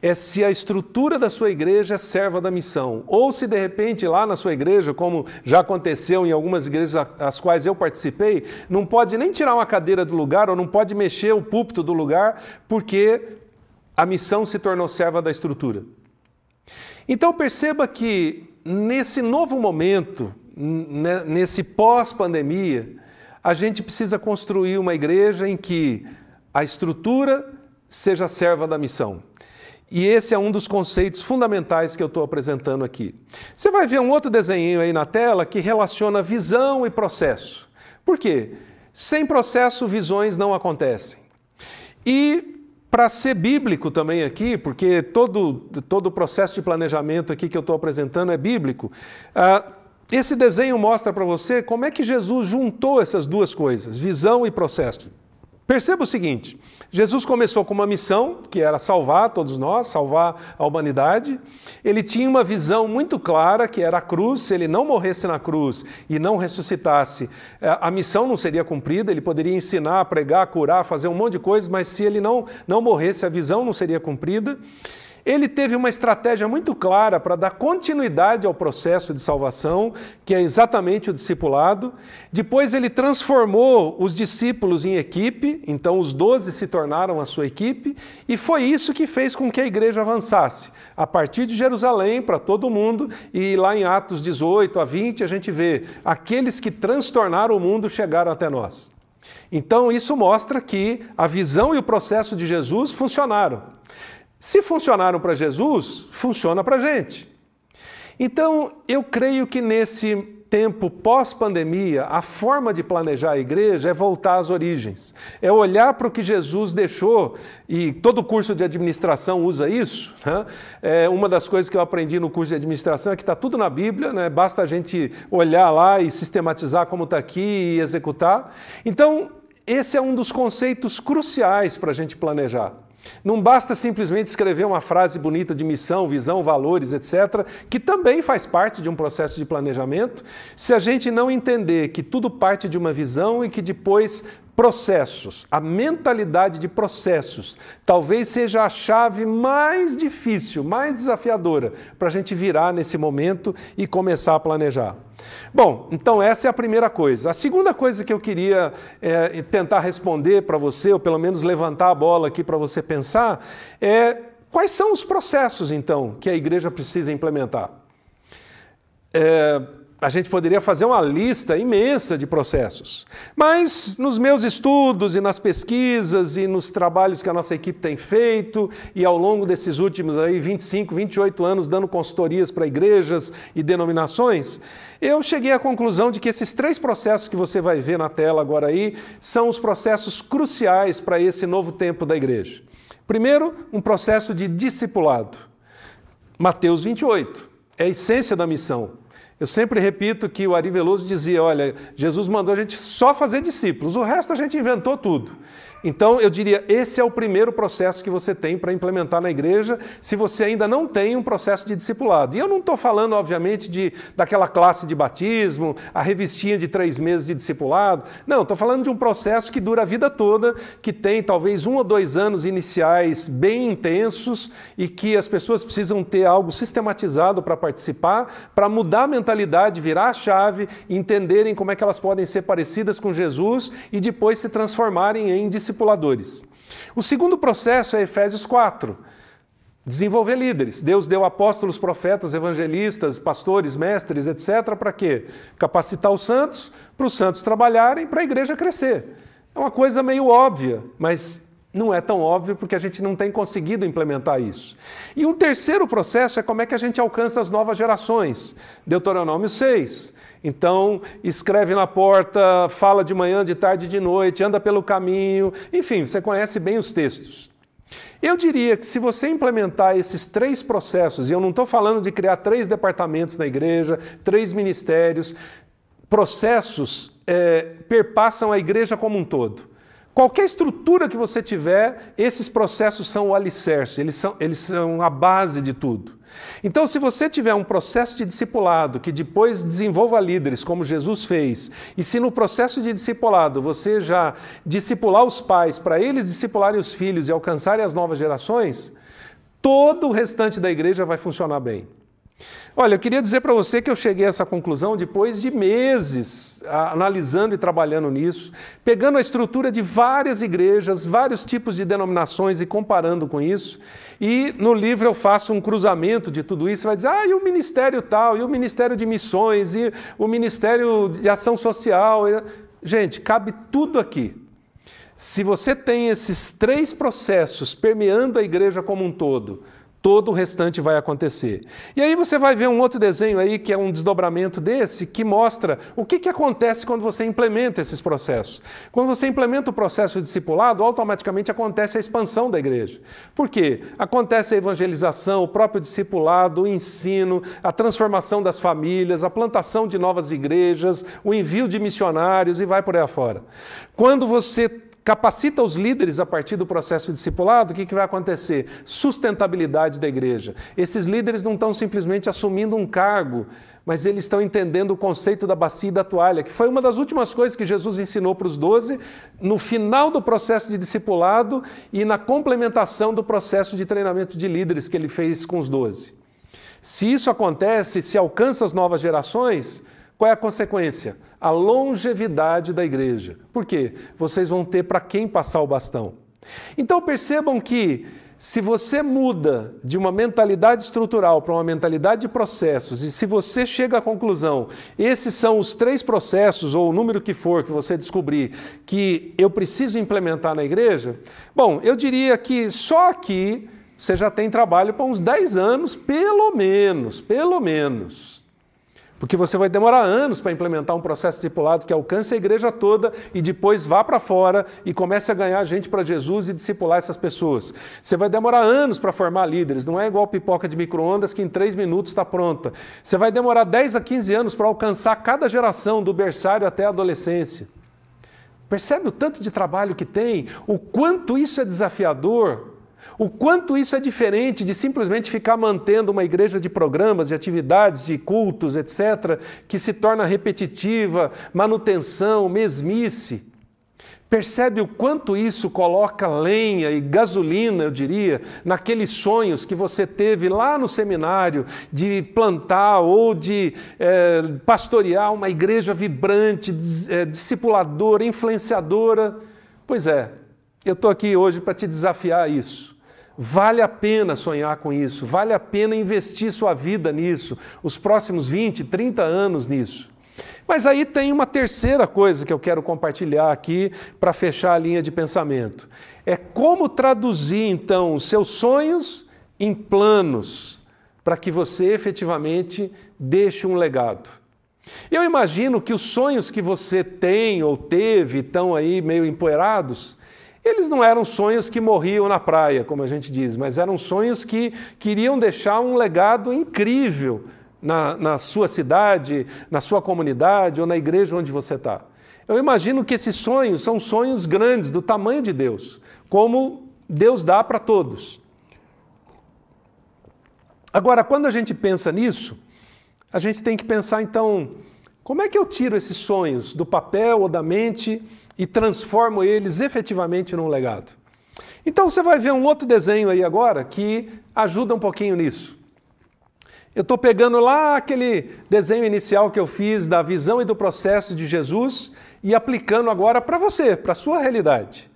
É se a estrutura da sua igreja é serva da missão, ou se de repente lá na sua igreja, como já aconteceu em algumas igrejas às quais eu participei, não pode nem tirar uma cadeira do lugar ou não pode mexer o púlpito do lugar, porque a missão se tornou serva da estrutura. Então perceba que nesse novo momento, nesse pós-pandemia, a gente precisa construir uma igreja em que a estrutura seja serva da missão. E esse é um dos conceitos fundamentais que eu estou apresentando aqui. Você vai ver um outro desenho aí na tela que relaciona visão e processo. Por quê? Sem processo, visões não acontecem. E para ser bíblico também aqui, porque todo, todo o processo de planejamento aqui que eu estou apresentando é bíblico, uh, esse desenho mostra para você como é que Jesus juntou essas duas coisas, visão e processo. Perceba o seguinte: Jesus começou com uma missão, que era salvar todos nós, salvar a humanidade. Ele tinha uma visão muito clara, que era a cruz. Se ele não morresse na cruz e não ressuscitasse, é, a missão não seria cumprida. Ele poderia ensinar, pregar, curar, fazer um monte de coisas, mas se ele não, não morresse, a visão não seria cumprida. Ele teve uma estratégia muito clara para dar continuidade ao processo de salvação, que é exatamente o discipulado. Depois, ele transformou os discípulos em equipe, então os doze se tornaram a sua equipe, e foi isso que fez com que a igreja avançasse. A partir de Jerusalém, para todo mundo, e lá em Atos 18 a 20, a gente vê aqueles que transtornaram o mundo chegaram até nós. Então, isso mostra que a visão e o processo de Jesus funcionaram. Se funcionaram para Jesus, funciona para a gente. Então, eu creio que nesse tempo pós-pandemia, a forma de planejar a igreja é voltar às origens. É olhar para o que Jesus deixou, e todo curso de administração usa isso. Né? É uma das coisas que eu aprendi no curso de administração é que está tudo na Bíblia, né? basta a gente olhar lá e sistematizar como está aqui e executar. Então, esse é um dos conceitos cruciais para a gente planejar. Não basta simplesmente escrever uma frase bonita de missão, visão, valores, etc., que também faz parte de um processo de planejamento, se a gente não entender que tudo parte de uma visão e que depois processos, a mentalidade de processos, talvez seja a chave mais difícil, mais desafiadora para a gente virar nesse momento e começar a planejar. Bom, então essa é a primeira coisa. A segunda coisa que eu queria é, tentar responder para você, ou pelo menos levantar a bola aqui para você pensar, é quais são os processos, então, que a igreja precisa implementar. É, a gente poderia fazer uma lista imensa de processos. Mas nos meus estudos e nas pesquisas e nos trabalhos que a nossa equipe tem feito e ao longo desses últimos aí 25, 28 anos dando consultorias para igrejas e denominações, eu cheguei à conclusão de que esses três processos que você vai ver na tela agora aí são os processos cruciais para esse novo tempo da igreja. Primeiro, um processo de discipulado. Mateus 28 é a essência da missão. Eu sempre repito que o Ari Veloso dizia: olha, Jesus mandou a gente só fazer discípulos, o resto a gente inventou tudo. Então, eu diria, esse é o primeiro processo que você tem para implementar na igreja, se você ainda não tem um processo de discipulado. E eu não estou falando, obviamente, de, daquela classe de batismo, a revistinha de três meses de discipulado. Não, estou falando de um processo que dura a vida toda, que tem talvez um ou dois anos iniciais bem intensos e que as pessoas precisam ter algo sistematizado para participar, para mudar a mentalidade, virar a chave, entenderem como é que elas podem ser parecidas com Jesus e depois se transformarem em discípulos discipuladores. O segundo processo é Efésios 4. Desenvolver líderes. Deus deu apóstolos, profetas, evangelistas, pastores, mestres, etc. Para quê? Capacitar os santos, para os santos trabalharem, para a igreja crescer. É uma coisa meio óbvia, mas não é tão óbvio porque a gente não tem conseguido implementar isso. E um terceiro processo é como é que a gente alcança as novas gerações. Deuteronômio 6. Então, escreve na porta, fala de manhã, de tarde, de noite, anda pelo caminho, enfim, você conhece bem os textos. Eu diria que se você implementar esses três processos, e eu não estou falando de criar três departamentos na igreja, três ministérios, processos é, perpassam a igreja como um todo. Qualquer estrutura que você tiver, esses processos são o alicerce, eles são, eles são a base de tudo. Então, se você tiver um processo de discipulado que depois desenvolva líderes, como Jesus fez, e se no processo de discipulado você já discipular os pais para eles discipularem os filhos e alcançarem as novas gerações, todo o restante da igreja vai funcionar bem. Olha, eu queria dizer para você que eu cheguei a essa conclusão depois de meses analisando e trabalhando nisso, pegando a estrutura de várias igrejas, vários tipos de denominações e comparando com isso. E no livro eu faço um cruzamento de tudo isso, vai dizer, ah, e o ministério tal, e o ministério de missões, e o ministério de ação social. Gente, cabe tudo aqui. Se você tem esses três processos permeando a igreja como um todo, todo o restante vai acontecer. E aí você vai ver um outro desenho aí, que é um desdobramento desse, que mostra o que, que acontece quando você implementa esses processos. Quando você implementa o processo discipulado, automaticamente acontece a expansão da igreja. Por quê? Acontece a evangelização, o próprio discipulado, o ensino, a transformação das famílias, a plantação de novas igrejas, o envio de missionários e vai por aí afora. Quando você capacita os líderes a partir do processo discipulado, o que, que vai acontecer? Sustentabilidade da igreja. Esses líderes não estão simplesmente assumindo um cargo, mas eles estão entendendo o conceito da bacia e da toalha, que foi uma das últimas coisas que Jesus ensinou para os doze no final do processo de discipulado e na complementação do processo de treinamento de líderes que ele fez com os doze. Se isso acontece, se alcança as novas gerações, qual é a consequência? A longevidade da igreja. Por quê? Vocês vão ter para quem passar o bastão. Então percebam que se você muda de uma mentalidade estrutural para uma mentalidade de processos, e se você chega à conclusão, esses são os três processos, ou o número que for que você descobrir, que eu preciso implementar na igreja, bom, eu diria que só aqui você já tem trabalho para uns 10 anos, pelo menos, pelo menos. Porque você vai demorar anos para implementar um processo discipulado que alcance a igreja toda e depois vá para fora e comece a ganhar gente para Jesus e discipular essas pessoas. Você vai demorar anos para formar líderes, não é igual pipoca de micro-ondas que em três minutos está pronta. Você vai demorar 10 a 15 anos para alcançar cada geração, do berçário até a adolescência. Percebe o tanto de trabalho que tem, o quanto isso é desafiador? O quanto isso é diferente de simplesmente ficar mantendo uma igreja de programas, de atividades, de cultos, etc., que se torna repetitiva, manutenção, mesmice. Percebe o quanto isso coloca lenha e gasolina, eu diria, naqueles sonhos que você teve lá no seminário de plantar ou de é, pastorear uma igreja vibrante, é, discipuladora, influenciadora? Pois é, eu estou aqui hoje para te desafiar isso. Vale a pena sonhar com isso, vale a pena investir sua vida nisso, os próximos 20, 30 anos nisso. Mas aí tem uma terceira coisa que eu quero compartilhar aqui para fechar a linha de pensamento. É como traduzir então os seus sonhos em planos para que você efetivamente deixe um legado. Eu imagino que os sonhos que você tem ou teve estão aí meio empoeirados, eles não eram sonhos que morriam na praia, como a gente diz, mas eram sonhos que queriam deixar um legado incrível na, na sua cidade, na sua comunidade ou na igreja onde você está. Eu imagino que esses sonhos são sonhos grandes, do tamanho de Deus, como Deus dá para todos. Agora, quando a gente pensa nisso, a gente tem que pensar então, como é que eu tiro esses sonhos do papel ou da mente e transformo eles efetivamente num legado. Então você vai ver um outro desenho aí agora que ajuda um pouquinho nisso. Eu estou pegando lá aquele desenho inicial que eu fiz da visão e do processo de Jesus e aplicando agora para você, para a sua realidade.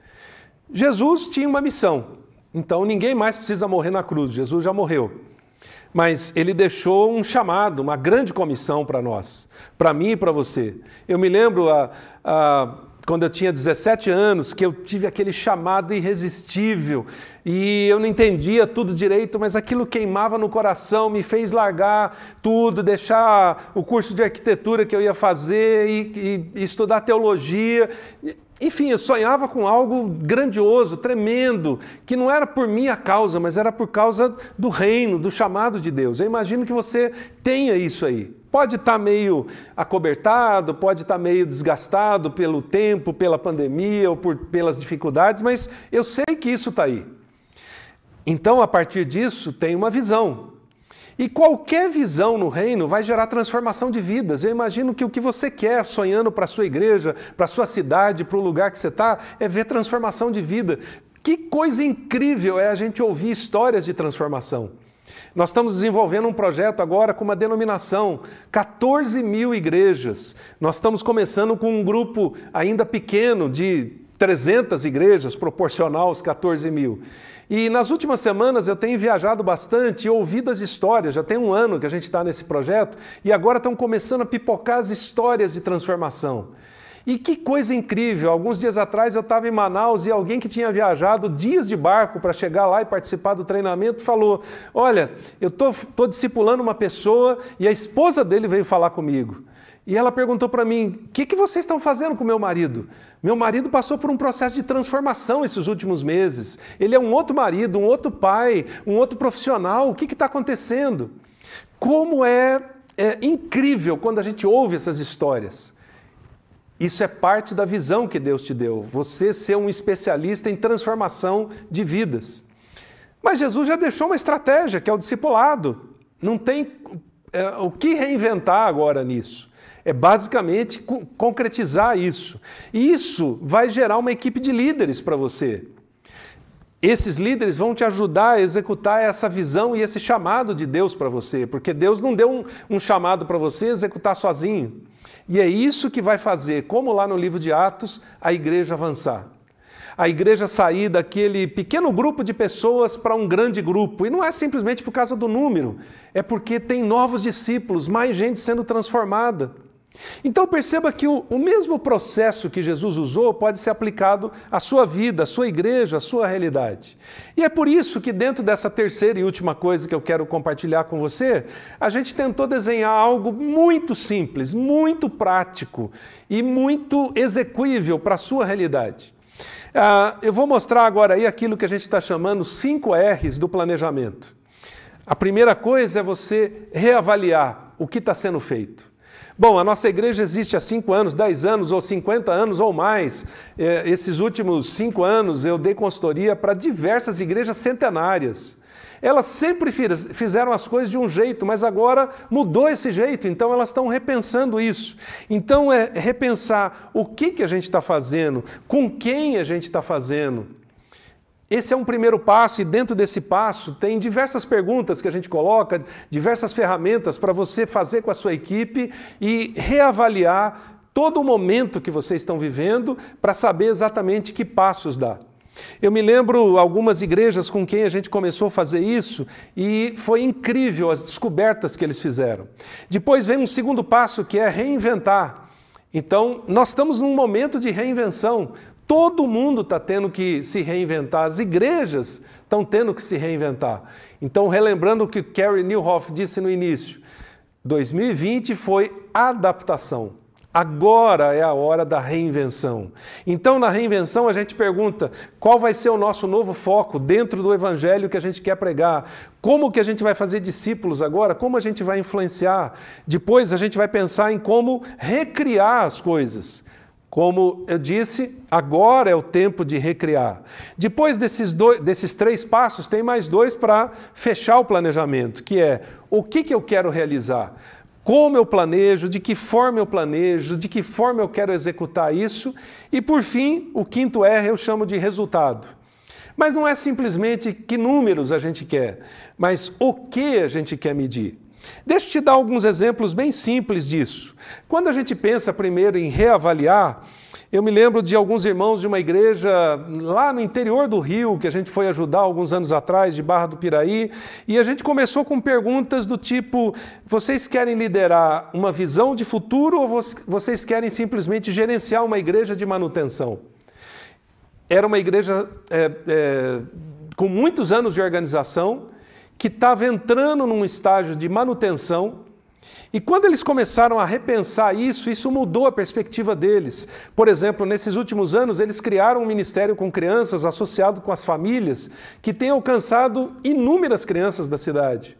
Jesus tinha uma missão, então ninguém mais precisa morrer na cruz, Jesus já morreu. Mas ele deixou um chamado, uma grande comissão para nós, para mim e para você. Eu me lembro a, quando eu tinha 17 anos, que eu tive aquele chamado irresistível e eu não entendia tudo direito, mas aquilo queimava no coração, me fez largar tudo, deixar o curso de arquitetura que eu ia fazer e, e, estudar teologia. Enfim, eu sonhava com algo grandioso, tremendo, que não era por minha causa, mas era por causa do reino, do chamado de Deus. Eu imagino que você tenha isso aí. Pode estar tá meio acobertado, pode estar tá meio desgastado pelo tempo, pela pandemia ou por, pelas dificuldades, mas eu sei que isso está aí. Então, a partir disso, tem uma visão. E qualquer visão no reino vai gerar transformação de vidas. Eu imagino que o que você quer, sonhando para a sua igreja, para a sua cidade, para o lugar que você está, é ver transformação de vida. Que coisa incrível é a gente ouvir histórias de transformação. Nós estamos desenvolvendo um projeto agora com uma denominação, 14 mil igrejas. Nós estamos começando com um grupo ainda pequeno de 300 igrejas, proporcional aos 14 mil. E nas últimas semanas eu tenho viajado bastante e ouvido as histórias. Já tem um ano que a gente está nesse projeto e agora estão começando a pipocar as histórias de transformação. E que coisa incrível! Alguns dias atrás eu estava em Manaus e alguém que tinha viajado dias de barco para chegar lá e participar do treinamento falou: Olha, eu estou discipulando uma pessoa e a esposa dele veio falar comigo. E ela perguntou para mim: O que, que vocês estão fazendo com meu marido? Meu marido passou por um processo de transformação esses últimos meses. Ele é um outro marido, um outro pai, um outro profissional. O que está acontecendo? Como é, é incrível quando a gente ouve essas histórias. Isso é parte da visão que Deus te deu, você ser um especialista em transformação de vidas. Mas Jesus já deixou uma estratégia, que é o discipulado. Não tem é, o que reinventar agora nisso. É basicamente concretizar isso. E isso vai gerar uma equipe de líderes para você. Esses líderes vão te ajudar a executar essa visão e esse chamado de Deus para você, porque Deus não deu um, um chamado para você executar sozinho. E é isso que vai fazer, como lá no livro de Atos, a igreja avançar. A igreja sair daquele pequeno grupo de pessoas para um grande grupo. E não é simplesmente por causa do número, é porque tem novos discípulos, mais gente sendo transformada. Então perceba que o, o, mesmo processo que Jesus usou pode ser aplicado à sua vida, à sua igreja, à sua realidade. E é por isso que, dentro dessa terceira e última coisa que eu quero compartilhar com você, a gente tentou desenhar algo muito simples, muito prático e muito execuível para a sua realidade. Ah, eu vou mostrar agora aí aquilo que a gente está chamando 5 R's do planejamento. A primeira coisa é você reavaliar o que está sendo feito. Bom, a nossa igreja existe há 5 anos, 10 anos ou 50 anos ou mais. É, esses últimos 5 anos eu dei consultoria para diversas igrejas centenárias. Elas sempre fizeram as coisas de um jeito, mas agora mudou esse jeito, então elas estão repensando isso. Então é repensar o que, que a gente está fazendo, com quem a gente está fazendo. Esse é um primeiro passo, e dentro desse passo tem diversas perguntas que a gente coloca, diversas ferramentas para você fazer com a sua equipe e reavaliar todo o momento que vocês estão vivendo para saber exatamente que passos dar. Eu me lembro algumas igrejas com quem a gente começou a fazer isso e foi incrível as descobertas que eles fizeram. Depois vem um segundo passo que é reinventar. Então, nós estamos num momento de reinvenção. Todo mundo está tendo que se reinventar, as igrejas estão tendo que se reinventar. Então, relembrando o que Carrie Newhoff disse no início, 2020 foi adaptação. Agora é a hora da reinvenção. Então, na reinvenção, a gente pergunta qual vai ser o nosso novo foco dentro do evangelho que a gente quer pregar. Como que a gente vai fazer discípulos agora? Como a gente vai influenciar? Depois, a gente vai pensar em como recriar as coisas. Como eu disse, agora é o tempo de recriar. Depois desses, dois, desses três passos, tem mais dois para fechar o planejamento, que é o que, que eu quero realizar, como eu planejo, de que forma eu planejo, de que forma eu quero executar isso, e por fim, o quinto R eu chamo de resultado. Mas não é simplesmente que números a gente quer, mas o que a gente quer medir. Deixa eu te dar alguns exemplos bem simples disso. Quando a gente pensa primeiro em reavaliar, eu me lembro de alguns irmãos de uma igreja lá no interior do Rio, que a gente foi ajudar alguns anos atrás, de Barra do Piraí, e a gente começou com perguntas do tipo: vocês querem liderar uma visão de futuro ou vocês querem simplesmente gerenciar uma igreja de manutenção? Era uma igreja é, é, com muitos anos de organização que estava entrando num estágio de manutenção. E quando eles começaram a repensar isso, isso mudou a perspectiva deles. Por exemplo, nesses últimos anos, eles criaram um ministério com crianças associado com as famílias, que tem alcançado inúmeras crianças da cidade.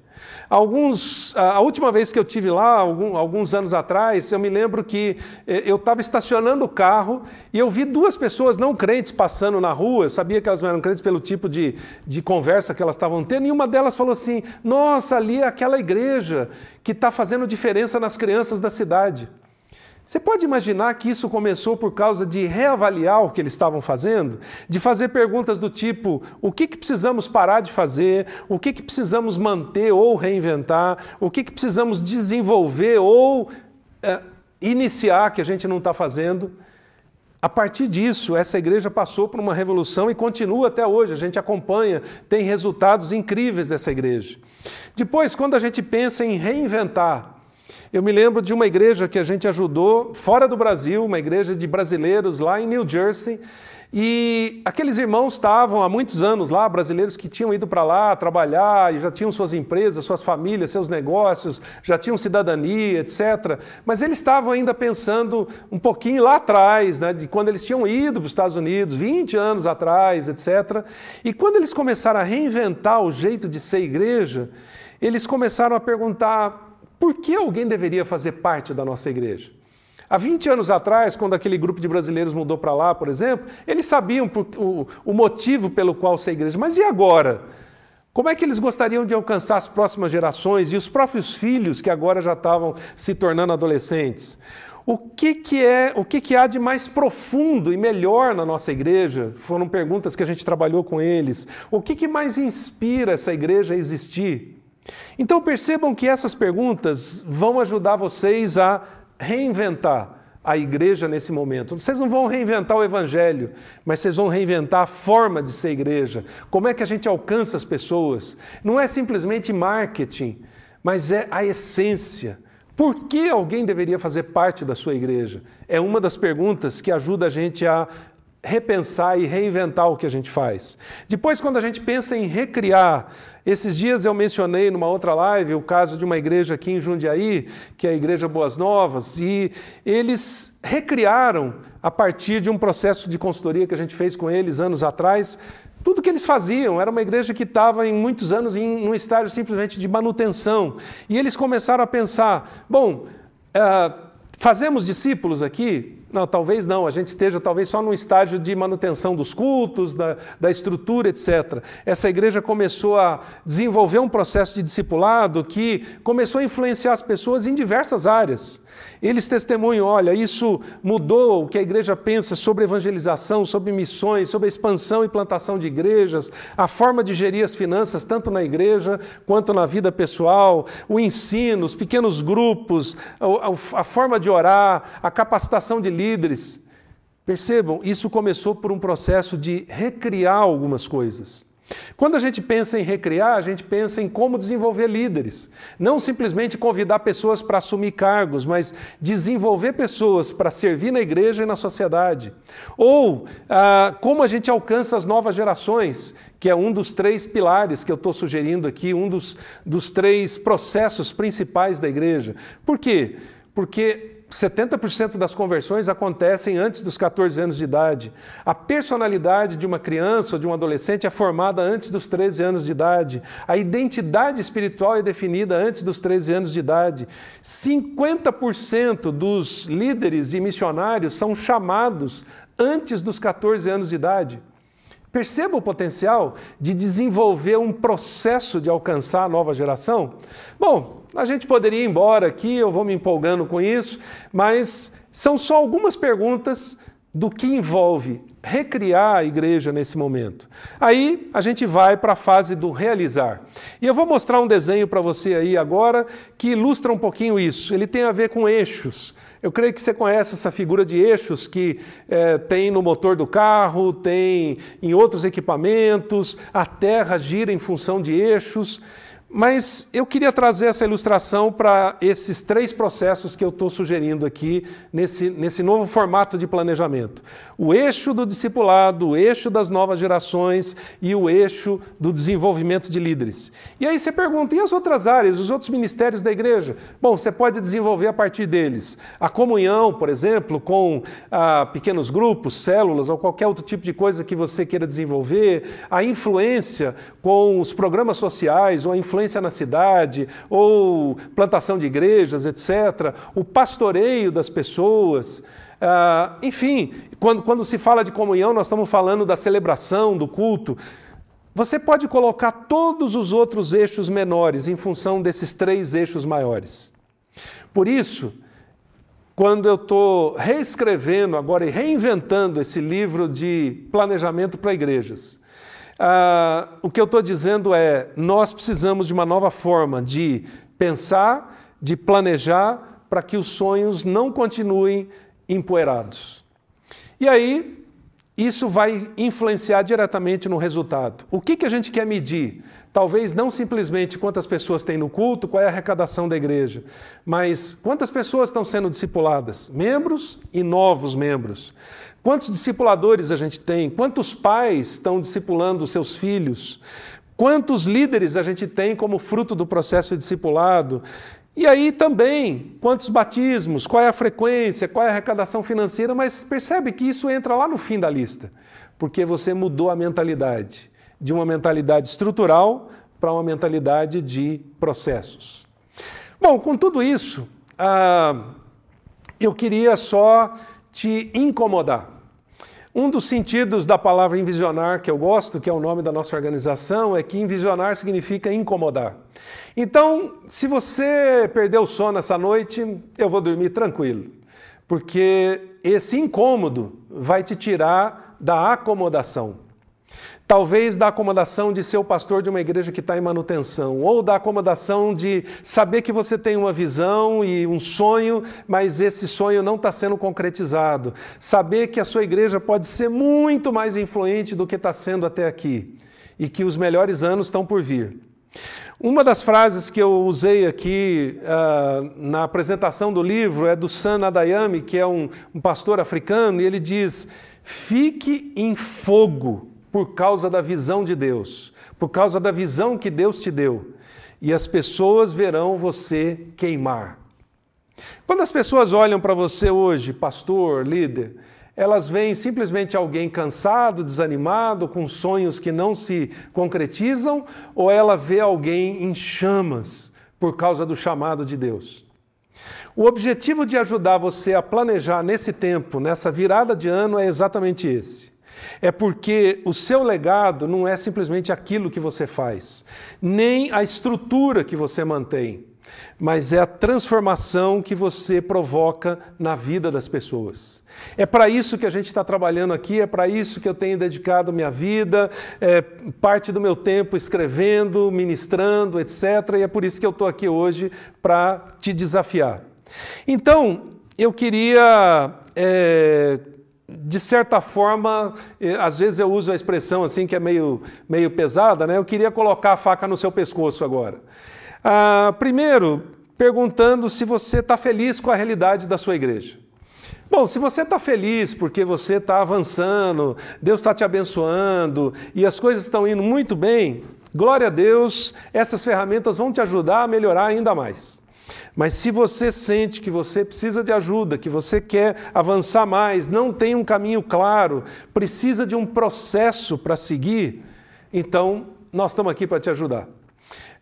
Alguns, a última vez que eu tive lá, alguns anos atrás, eu me lembro que eh, eu estava estacionando o carro e eu vi duas pessoas não crentes passando na rua. Eu sabia que elas não eram crentes pelo tipo de, de conversa que elas estavam tendo, e uma delas falou assim: Nossa, ali é aquela igreja que está fazendo diferença nas crianças da cidade. Você pode imaginar que isso começou por causa de reavaliar o que eles estavam fazendo? De fazer perguntas do tipo: o que, que precisamos parar de fazer? O que, que precisamos manter ou reinventar? O que, que precisamos desenvolver ou é, iniciar que a gente não está fazendo? A partir disso, essa igreja passou por uma revolução e continua até hoje. A gente acompanha, tem resultados incríveis dessa igreja. Depois, quando a gente pensa em reinventar, eu me lembro de uma igreja que a gente ajudou fora do Brasil, uma igreja de brasileiros lá em New Jersey. E aqueles irmãos estavam há muitos anos lá, brasileiros que tinham ido para lá trabalhar e já tinham suas empresas, suas famílias, seus negócios, já tinham cidadania, etc. Mas eles estavam ainda pensando um pouquinho lá atrás, né, de quando eles tinham ido para os Estados Unidos, 20 anos atrás, etc. E quando eles começaram a reinventar o jeito de ser igreja, eles começaram a perguntar por que alguém deveria fazer parte da nossa igreja? Há 20 anos atrás, quando aquele grupo de brasileiros mudou para lá, por exemplo, eles sabiam o, o motivo pelo qual ser igreja. Mas e agora? Como é que eles gostariam de alcançar as próximas gerações e os próprios filhos que agora já estavam se tornando adolescentes? O que, que é, o que, que há de mais profundo e melhor na nossa igreja? Foram perguntas que a gente trabalhou com eles. O que, que mais inspira essa igreja a existir? Então percebam que essas perguntas vão ajudar vocês a reinventar a igreja nesse momento. Vocês não vão reinventar o evangelho, mas vocês vão reinventar a forma de ser igreja. Como é que a gente alcança as pessoas? Não é simplesmente marketing, mas é a essência. Por que alguém deveria fazer parte da sua igreja? É uma das perguntas que ajuda a gente a repensar e reinventar o que a gente faz. Depois, quando a gente pensa em recriar, esses dias eu mencionei numa outra live o caso de uma igreja aqui em Jundiaí, que é a Igreja Boas Novas, e eles recriaram, a partir de um processo de consultoria que a gente fez com eles anos atrás, tudo que eles faziam. Era uma igreja que estava em muitos anos em um estágio simplesmente de manutenção. E eles começaram a pensar: bom, uh, fazemos discípulos aqui? Não, talvez não, a gente esteja talvez só num estágio de manutenção dos cultos, da, da estrutura, etc. Essa igreja começou a desenvolver um processo de discipulado que começou a influenciar as pessoas em diversas áreas. Eles testemunham: olha, isso mudou o que a igreja pensa sobre evangelização, sobre missões, sobre a expansão e plantação de igrejas, a forma de gerir as finanças, tanto na igreja quanto na vida pessoal, o ensino, os pequenos grupos, a, forma de orar, a capacitação de líderes. Percebam, isso começou por um processo de recriar algumas coisas. Quando a gente pensa em recriar, a gente pensa em como desenvolver líderes. Não simplesmente convidar pessoas para assumir cargos, mas desenvolver pessoas para servir na igreja e na sociedade. Ou ah, como a gente alcança as novas gerações, que é um dos três pilares que eu estou sugerindo aqui, um dos, dos três processos principais da igreja. Por quê? Porque 70% das conversões acontecem antes dos 14 anos de idade. A personalidade de uma criança ou de um adolescente é formada antes dos 13 anos de idade. A identidade espiritual é definida antes dos 13 anos de idade. 50% dos líderes e missionários são chamados antes dos 14 anos de idade. Perceba o potencial de desenvolver um processo de alcançar a nova geração? Bom, a gente poderia ir embora aqui, eu vou me empolgando com isso, mas são só algumas perguntas do que envolve recriar a igreja nesse momento. Aí a gente vai para a fase do realizar. E eu vou mostrar um desenho para você aí agora que ilustra um pouquinho isso. Ele tem a ver com eixos. Eu creio que você conhece essa figura de eixos que é, tem no motor do carro, tem em outros equipamentos, a terra gira em função de eixos. Mas eu queria trazer essa ilustração para esses três processos que eu estou sugerindo aqui nesse, nesse novo formato de planejamento: o eixo do discipulado, o eixo das novas gerações e o eixo do desenvolvimento de líderes. E aí você pergunta: e as outras áreas, os outros ministérios da igreja? Bom, você pode desenvolver a partir deles. A comunhão, por exemplo, com ah, pequenos grupos, células ou qualquer outro tipo de coisa que você queira desenvolver, a influência com os programas sociais ou a influência influência na cidade, ou plantação de igrejas, etc., o pastoreio das pessoas. Uh, enfim, quando, quando se fala de comunhão, nós estamos falando da celebração, do culto. Você pode colocar todos os outros eixos menores em função desses três eixos maiores. Por isso, quando eu estou reescrevendo agora e reinventando esse livro de planejamento para igrejas, ah, o que eu estou dizendo é: nós precisamos de uma nova forma de pensar, de planejar, para que os sonhos não continuem empoeirados. E aí, isso vai influenciar diretamente no resultado. O que, que a gente quer medir? Talvez não simplesmente quantas pessoas tem no culto, qual é a arrecadação da igreja, mas quantas pessoas estão sendo discipuladas, membros e novos membros. Quantos discipuladores a gente tem? Quantos pais estão discipulando seus filhos? Quantos líderes a gente tem como fruto do processo de discipulado? E aí também, quantos batismos, qual é a frequência, qual é a arrecadação financeira, mas percebe que isso entra lá no fim da lista, porque você mudou a mentalidade, de uma mentalidade estrutural para uma mentalidade de processos. Bom, com tudo isso, ah, eu queria só te incomodar. Um dos sentidos da palavra envisionar que eu gosto, que é o nome da nossa organização, é que envisionar significa incomodar. Então, se você perdeu o sono essa noite, eu vou dormir tranquilo, porque esse incômodo vai te tirar da acomodação. Talvez da acomodação de ser o pastor de uma igreja que está em manutenção, ou da acomodação de saber que você tem uma visão e um sonho, mas esse sonho não está sendo concretizado. Saber que a sua igreja pode ser muito mais influente do que está sendo até aqui e que os melhores anos estão por vir. Uma das frases que eu usei aqui uh, na apresentação do livro é do San Adayami, que é um, um pastor africano, e ele diz: Fique em fogo por causa da visão de Deus, por causa da visão que Deus te deu, e as pessoas verão você queimar. Quando as pessoas olham para você hoje, pastor, líder, elas veem simplesmente alguém cansado, desanimado, com sonhos que não se concretizam, ou ela vê alguém em chamas por causa do chamado de Deus? O objetivo de ajudar você a planejar nesse tempo, nessa virada de ano, é exatamente esse é porque o seu legado não é simplesmente aquilo que você faz, nem a estrutura que você mantém, mas é a transformação que você provoca na vida das pessoas. É para isso que a gente está trabalhando aqui, é para isso que eu tenho dedicado minha vida, é, parte do meu tempo escrevendo, ministrando, etc. E é por isso que eu estou aqui hoje para te desafiar. Então, eu queria. É, de certa forma, eh, às vezes eu uso a expressão assim que é meio, meio pesada, né? Eu queria colocar a faca no seu pescoço agora. Ah, primeiro, perguntando se você está feliz com a realidade da sua igreja. Bom, se você está feliz porque você está avançando, Deus está te abençoando e as coisas estão indo muito bem, glória a Deus, essas ferramentas vão te ajudar a melhorar ainda mais. Mas se você sente que você precisa de ajuda, que você quer avançar mais, não tem um caminho claro, precisa de um processo para seguir, então nós estamos aqui para te ajudar.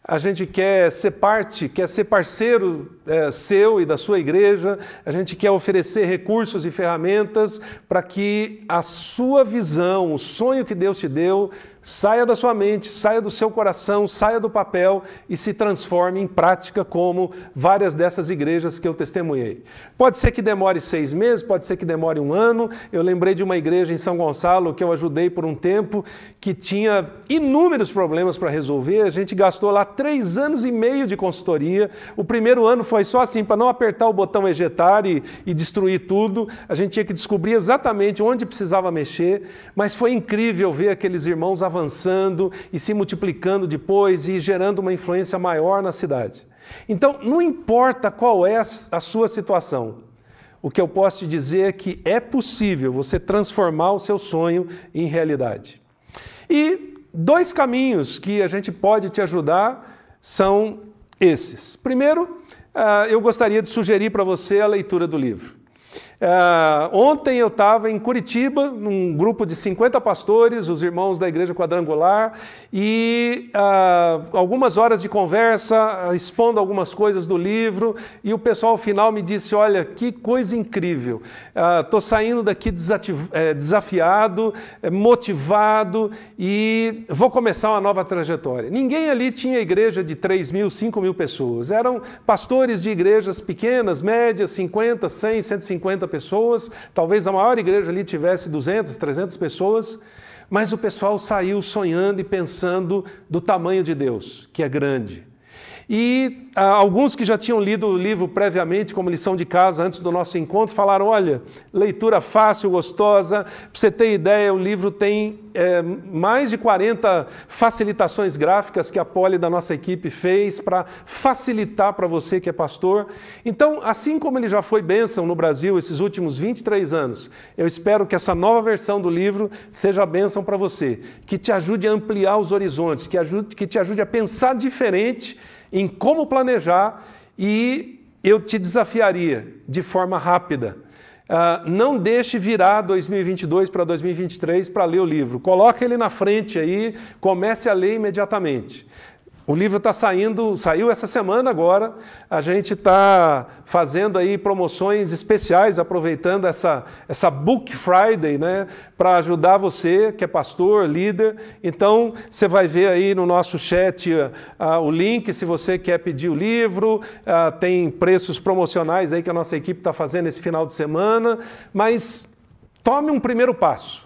A gente quer ser parte, quer ser parceiro é, seu e da sua igreja, a gente quer oferecer recursos e ferramentas para que a sua visão, o sonho que Deus te deu, saia da sua mente, saia do seu coração, saia do papel e se transforme em prática, como várias dessas igrejas que eu testemunhei. Pode ser que demore seis meses, pode ser que demore um ano. Eu lembrei de uma igreja em São Gonçalo que eu ajudei por um tempo, que tinha inúmeros problemas para resolver. A gente gastou lá três anos e meio de consultoria. O primeiro ano foi só assim, para não apertar o botão ejetar e, e destruir tudo. A gente tinha que descobrir exatamente onde precisava mexer, mas foi incrível ver aqueles irmãos avançando avançando e se multiplicando depois e gerando uma influência maior na cidade. Então, não importa qual é a sua situação, o que eu posso te dizer é que é possível você transformar o seu sonho em realidade. E dois caminhos que a gente pode te ajudar são esses. Primeiro, ah, eu gostaria de sugerir para você a leitura do livro. Uh, ontem eu estava em Curitiba, num grupo de 50 pastores, os irmãos da Igreja Quadrangular, e uh, algumas horas de conversa, expondo algumas coisas do livro, e o pessoal final me disse: Olha, que coisa incrível, estou saindo daqui desafiado, motivado e vou começar uma nova trajetória. Ninguém ali tinha igreja de 3 mil, 5 mil pessoas, eram pastores de igrejas pequenas, médias, 50, 100, 150 pessoas, talvez a maior igreja ali tivesse 200, 300 pessoas, mas o pessoal saiu sonhando e pensando do tamanho de Deus, que é grande. E ah, alguns que já tinham lido o livro previamente, como lição de casa, antes do nosso encontro, falaram: olha, leitura fácil, gostosa. Para você ter ideia, o livro tem é, mais de 40 facilitações gráficas que a Poli da nossa equipe fez para facilitar para você que é pastor. Então, assim como ele já foi bênção no Brasil esses últimos 23 anos, eu espero que essa nova versão do livro seja bênção para você, que te ajude a ampliar os horizontes, que, ajude, que te ajude a pensar diferente em como planejar e eu te desafiaria de forma rápida. Uh, não deixe virar 2022 para 2023 para ler o livro. Coloque ele na frente aí, comece a ler imediatamente. O livro está saindo, saiu essa semana agora. A gente está fazendo aí promoções especiais, aproveitando essa, essa Book Friday, né, para ajudar você que é pastor, líder. Então, você vai ver aí no nosso chat uh, o link se você quer pedir o livro. Uh, tem preços promocionais aí que a nossa equipe está fazendo esse final de semana. Mas tome um primeiro passo.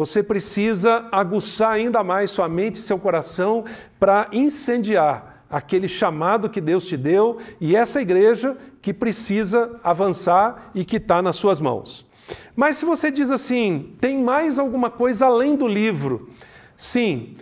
Você precisa aguçar ainda mais sua mente e seu coração para incendiar aquele chamado que Deus te deu e essa igreja que precisa avançar e que está nas suas mãos. Mas se você diz assim, tem mais alguma coisa além do livro? Sim,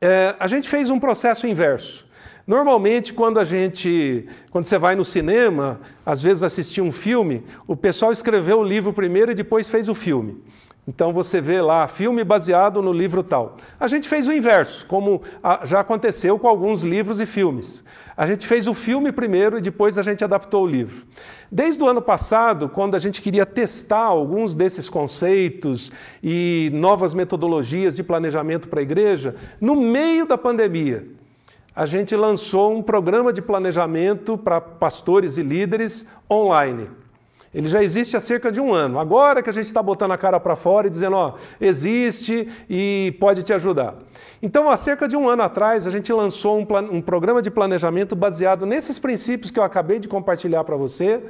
é, a gente fez um processo inverso. Normalmente, quando a gente, quando você vai no cinema, às vezes assistir um filme, o pessoal escreveu o livro primeiro e depois fez o filme. Então você vê lá, filme baseado no livro tal. A gente fez o inverso, como já aconteceu com alguns livros e filmes. A gente fez o filme primeiro e depois a gente adaptou o livro. Desde o ano passado, quando a gente queria testar alguns desses conceitos e novas metodologias de planejamento para a igreja, no meio da pandemia, a gente lançou um programa de planejamento para pastores e líderes online. Ele já existe há cerca de um ano. Agora que a gente está botando a cara para fora e dizendo, ó, existe e pode te ajudar. Então, há cerca de um ano atrás, a gente lançou um, um programa de planejamento baseado nesses princípios que eu acabei de compartilhar para você.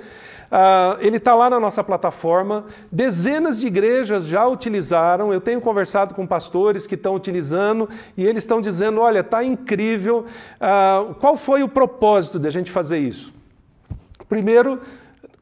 Uh, ele está lá na nossa plataforma. Dezenas de igrejas já utilizaram. Eu tenho conversado com pastores que estão utilizando e eles estão dizendo: olha, está incrível. Uh, qual foi o propósito de a gente fazer isso? Primeiro,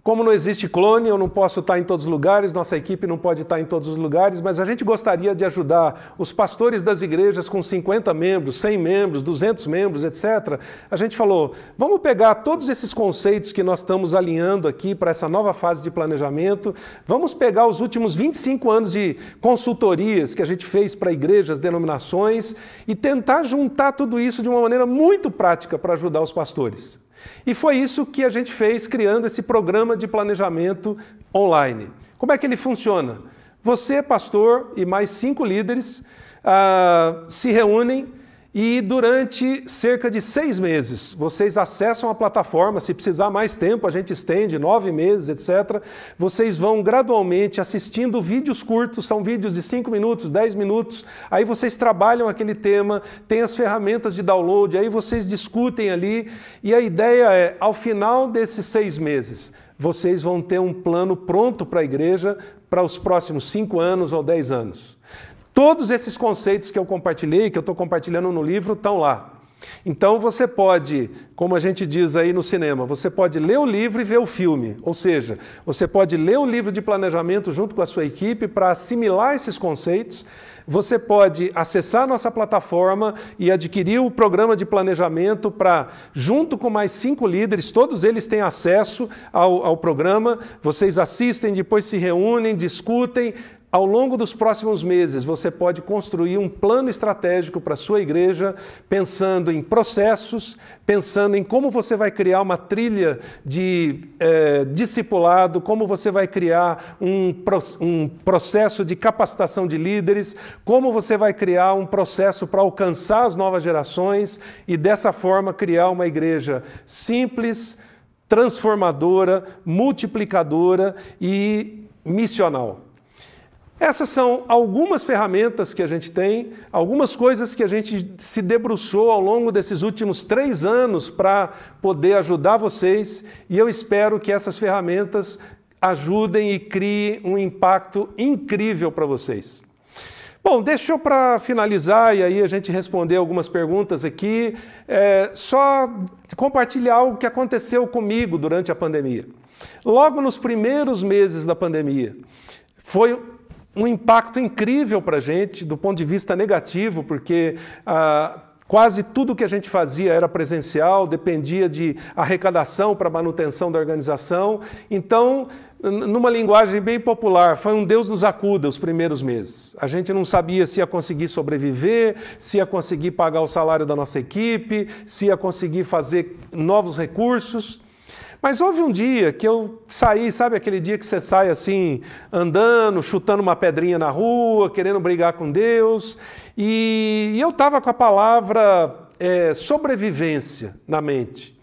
como não existe clone, eu não posso estar em todos os lugares, nossa equipe não pode estar em todos os lugares, mas a gente gostaria de ajudar os pastores das igrejas com 50 membros, 100 membros, 200 membros, etc. A gente falou, vamos pegar todos esses conceitos que nós estamos alinhando aqui para essa nova fase de planejamento, vamos pegar os últimos 25 anos de consultorias que a gente fez para igrejas, denominações e tentar juntar tudo isso de uma maneira muito prática para ajudar os pastores. E foi isso que a gente fez criando esse programa de planejamento online. Como é que ele funciona? Você, pastor, e mais cinco líderes uh, se reúnem e durante cerca de seis meses, vocês acessam a plataforma. Se precisar mais tempo, a gente estende, nove meses, etc. Vocês vão gradualmente assistindo vídeos curtos, são vídeos de cinco minutos, dez minutos. Aí vocês trabalham aquele tema, tem as ferramentas de download, aí vocês discutem ali. E a ideia é, ao final desses seis meses, vocês vão ter um plano pronto para a igreja para os próximos cinco anos ou dez anos. Todos esses conceitos que eu compartilhei, que eu estou compartilhando no livro, estão lá. Então você pode, como a gente diz aí no cinema, você pode ler o livro e ver o filme. Ou seja, você pode ler o livro de planejamento junto com a sua equipe para assimilar esses conceitos. Você pode acessar nossa plataforma e adquirir o programa de planejamento para, junto com mais cinco líderes, todos eles têm acesso ao, ao programa. Vocês assistem, depois se reúnem, discutem, ao longo dos próximos meses, você pode construir um plano estratégico para a sua igreja, pensando em processos, pensando em como você vai criar uma trilha de é, discipulado, como você vai criar um, um processo de capacitação de líderes, como você vai criar um processo para alcançar as novas gerações e, dessa forma, criar uma igreja simples, transformadora, multiplicadora e missional. Essas são algumas ferramentas que a gente tem, algumas coisas que a gente se debruçou ao longo desses últimos três anos para poder ajudar vocês, e eu espero que essas ferramentas ajudem e criem um impacto incrível para vocês. Bom, deixa eu para finalizar e aí a gente responder algumas perguntas aqui, é, só compartilhar algo que aconteceu comigo durante a pandemia. Logo nos primeiros meses da pandemia, foi um impacto incrível para a gente do ponto de vista negativo, porque ah, quase tudo que a gente fazia era presencial, dependia de arrecadação para manutenção da organização. Então, numa linguagem bem popular, foi um Deus nos acuda os primeiros meses. A gente não sabia se ia conseguir sobreviver, se ia conseguir pagar o salário da nossa equipe, se ia conseguir fazer novos recursos. Mas houve um dia que eu saí, sabe aquele dia que você sai assim, andando, chutando uma pedrinha na rua, querendo brigar com Deus, e, eu estava com a palavra é, sobrevivência na mente.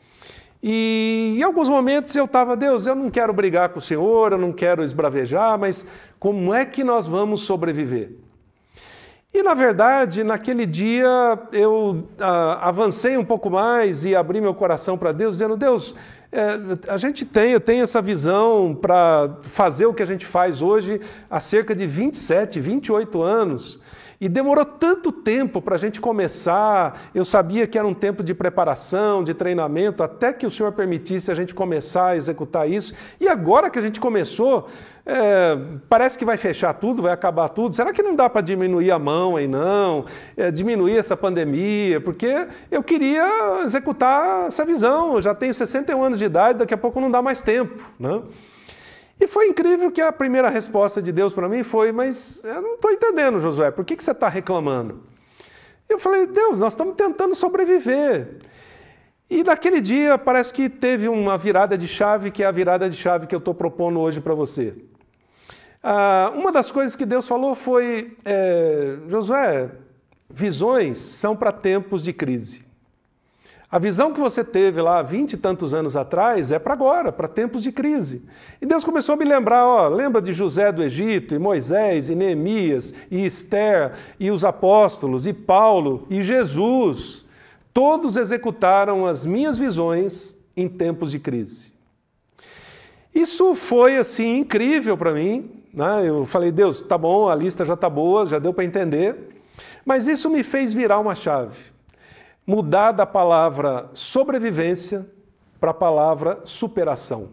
E em alguns momentos eu estava, Deus, eu não quero brigar com o Senhor, eu não quero esbravejar, mas como é que nós vamos sobreviver? E na verdade, naquele dia eu ah, avancei um pouco mais e abri meu coração para Deus, dizendo: Deus, é, a gente tem, eu tenho essa visão para fazer o que a gente faz hoje há cerca de 27, 28 anos. E demorou tanto tempo para a gente começar. Eu sabia que era um tempo de preparação, de treinamento, até que o Senhor permitisse a gente começar a executar isso. E agora que a gente começou, é, parece que vai fechar tudo, vai acabar tudo. Será que não dá para diminuir a mão aí, não? É, diminuir essa pandemia? Porque eu queria executar essa visão. Eu já tenho 61 anos de idade, daqui a pouco não dá mais tempo. Né? E foi incrível que a primeira resposta de Deus para mim foi: Mas eu não estou entendendo, Josué, por que, que você está reclamando? Eu falei: Deus, nós estamos tentando sobreviver. E naquele dia parece que teve uma virada de chave, que é a virada de chave que eu estou propondo hoje para você. Ah, uma das coisas que Deus falou foi: é, Josué, visões são para tempos de crise. A visão que você teve lá vinte e tantos anos atrás é para agora, para tempos de crise. E Deus começou a me lembrar, ó, lembra de José do Egito, e Moisés, e Neemias, e Esther, e os apóstolos, e Paulo, e Jesus. Todos executaram as minhas visões em tempos de crise. Isso foi assim incrível para mim. Né? Eu falei, Deus, tá bom, a lista já tá boa, já deu para entender. Mas isso me fez virar uma chave mudar da palavra sobrevivência para a palavra superação.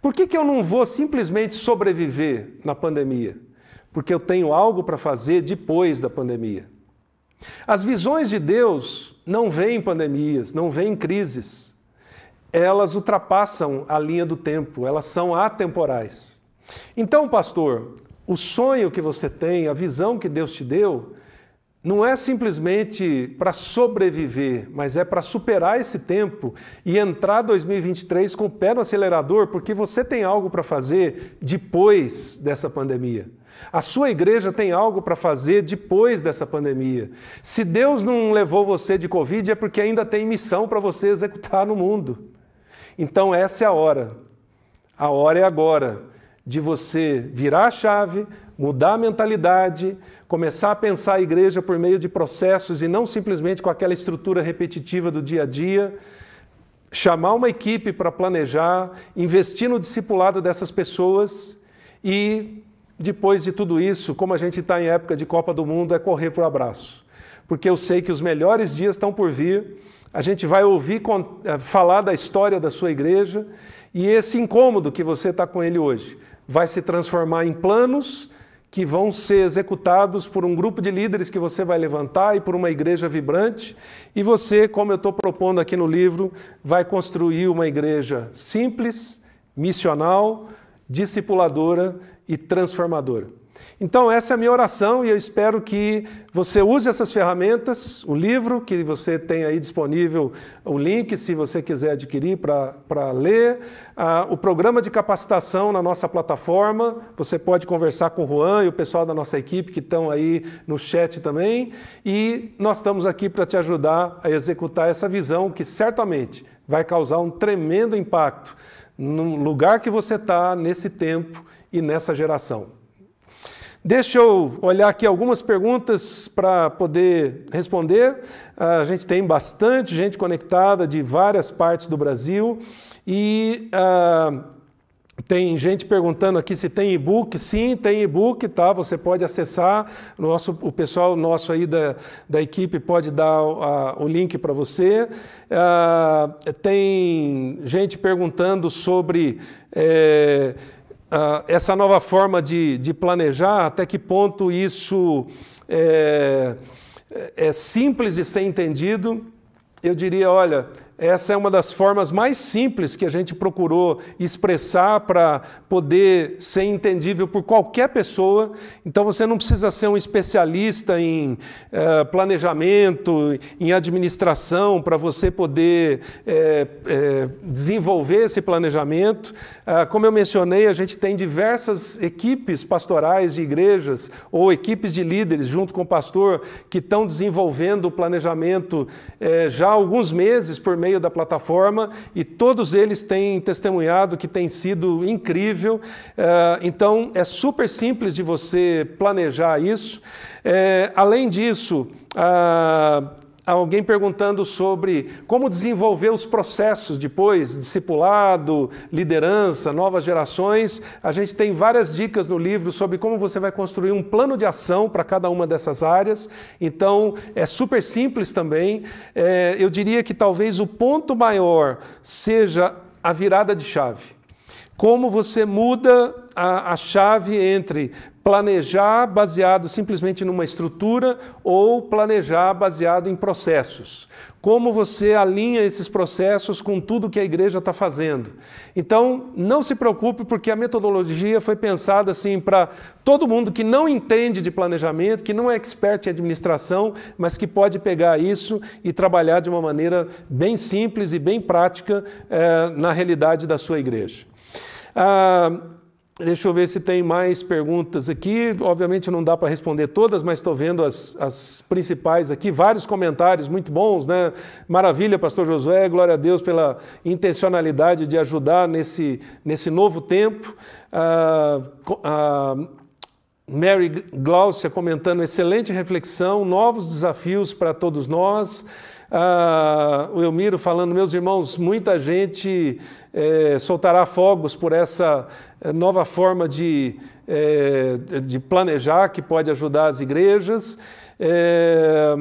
Por que, que eu não vou simplesmente sobreviver na pandemia? Porque eu tenho algo para fazer depois da pandemia. As visões de Deus não vêm em pandemias, não vêm em crises. Elas ultrapassam a linha do tempo, elas são atemporais. Então, pastor, o sonho que você tem, a visão que Deus te deu, não é simplesmente para sobreviver, mas é para superar esse tempo e entrar 2023 com o pé no acelerador, porque você tem algo para fazer depois dessa pandemia. A sua igreja tem algo para fazer depois dessa pandemia. Se Deus não levou você de Covid, é porque ainda tem missão para você executar no mundo. Então, essa é a hora. A hora é agora de você virar a chave, mudar a mentalidade, começar a pensar a igreja por meio de processos e não simplesmente com aquela estrutura repetitiva do dia a dia, chamar uma equipe para planejar, investir no discipulado dessas pessoas e, depois de tudo isso, como a gente está em época de Copa do Mundo, é correr para o abraço. Porque eu sei que os melhores dias estão por vir, a gente vai ouvir eh, falar da história da sua igreja e esse incômodo que você está com ele hoje vai se transformar em planos que vão ser executados por um grupo de líderes que você vai levantar e por uma igreja vibrante. E você, como eu estou propondo aqui no livro, vai construir uma igreja simples, missional, discipuladora e transformadora. Então, essa é a minha oração e eu espero que você use essas ferramentas, o livro que você tem aí disponível, o link, se você quiser adquirir para ler, o programa de capacitação na nossa plataforma. Você pode conversar com o Juan e o pessoal da nossa equipe que estão aí no chat também. E nós estamos aqui para te ajudar a executar essa visão que certamente vai causar um tremendo impacto no lugar que você está nesse tempo e nessa geração. Deixa eu olhar aqui algumas perguntas para poder responder. A gente tem bastante gente conectada de várias partes do Brasil e uh, tem gente perguntando aqui se tem e-book. Sim, tem e-book, tá? Você pode acessar. Nosso, o pessoal nosso aí da, da equipe pode dar o link para você. Uh, tem gente perguntando sobre. Eh, uh, essa nova forma de, de, planejar, até que ponto isso é, é simples de ser entendido, eu diria, olha, essa é uma das formas mais simples que a gente procurou expressar para poder ser entendível por qualquer pessoa. Então você não precisa ser um especialista em eh, planejamento, em administração, para você poder eh, eh, desenvolver esse planejamento. Ah, como eu mencionei, a gente tem diversas equipes pastorais de igrejas ou equipes de líderes junto com o pastor que estão desenvolvendo o planejamento já há alguns meses por meio da plataforma e todos eles têm testemunhado que tem sido incrível. Eh, então, é super simples de você planejar isso. Eh, além disso, alguém perguntando sobre como desenvolver os processos depois, discipulado, liderança, novas gerações. A gente tem várias dicas no livro sobre como você vai construir um plano de ação para cada uma dessas áreas. Então, é super simples também. É, eu diria que talvez o ponto maior seja a virada de chave. Como você muda a, a chave entre planejar baseado simplesmente numa estrutura ou planejar baseado em processos. Como você alinha esses processos com tudo que a igreja está fazendo. Então, não se preocupe, porque a metodologia foi pensada assim para todo mundo que não entende de planejamento, que não é expert em administração, mas que pode pegar isso e trabalhar de uma maneira bem simples e bem prática eh, na realidade da sua igreja. Ah, Deixa eu ver se tem mais perguntas aqui. Obviamente não dá para responder todas, mas estou vendo as, as, principais aqui. Vários comentários muito bons, né? Maravilha, Pastor Josué. Glória a Deus pela intencionalidade de ajudar nesse, nesse novo tempo. Ah, ah, Mary Glaucia comentando excelente reflexão, novos desafios para todos nós. Ah, o Elmiro falando, meus irmãos, muita gente é, soltará fogos por essa eh, nova forma de, é, de planejar que pode ajudar as igrejas. É,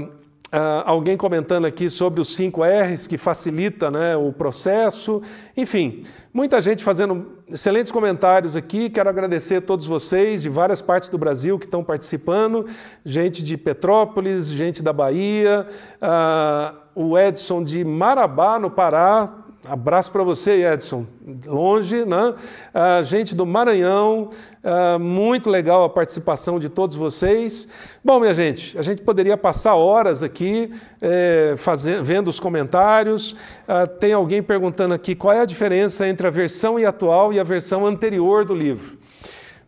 alguém comentando aqui sobre os 5 R's que facilita né, o processo. Enfim, muita gente fazendo excelentes comentários aqui. Quero agradecer a todos vocês de várias partes do Brasil que estão participando, gente de Petrópolis, gente da Bahia, uh, o Edson de Marabá, no Pará, Abraço para você, Edson. Longe, né? A gente do Maranhão, ah, muito legal a participação de todos vocês. Bom, minha gente, a gente poderia passar horas aqui é, fazendo, vendo os comentários. Ah, tem alguém perguntando aqui qual é a diferença entre a versão atual e a versão anterior do livro.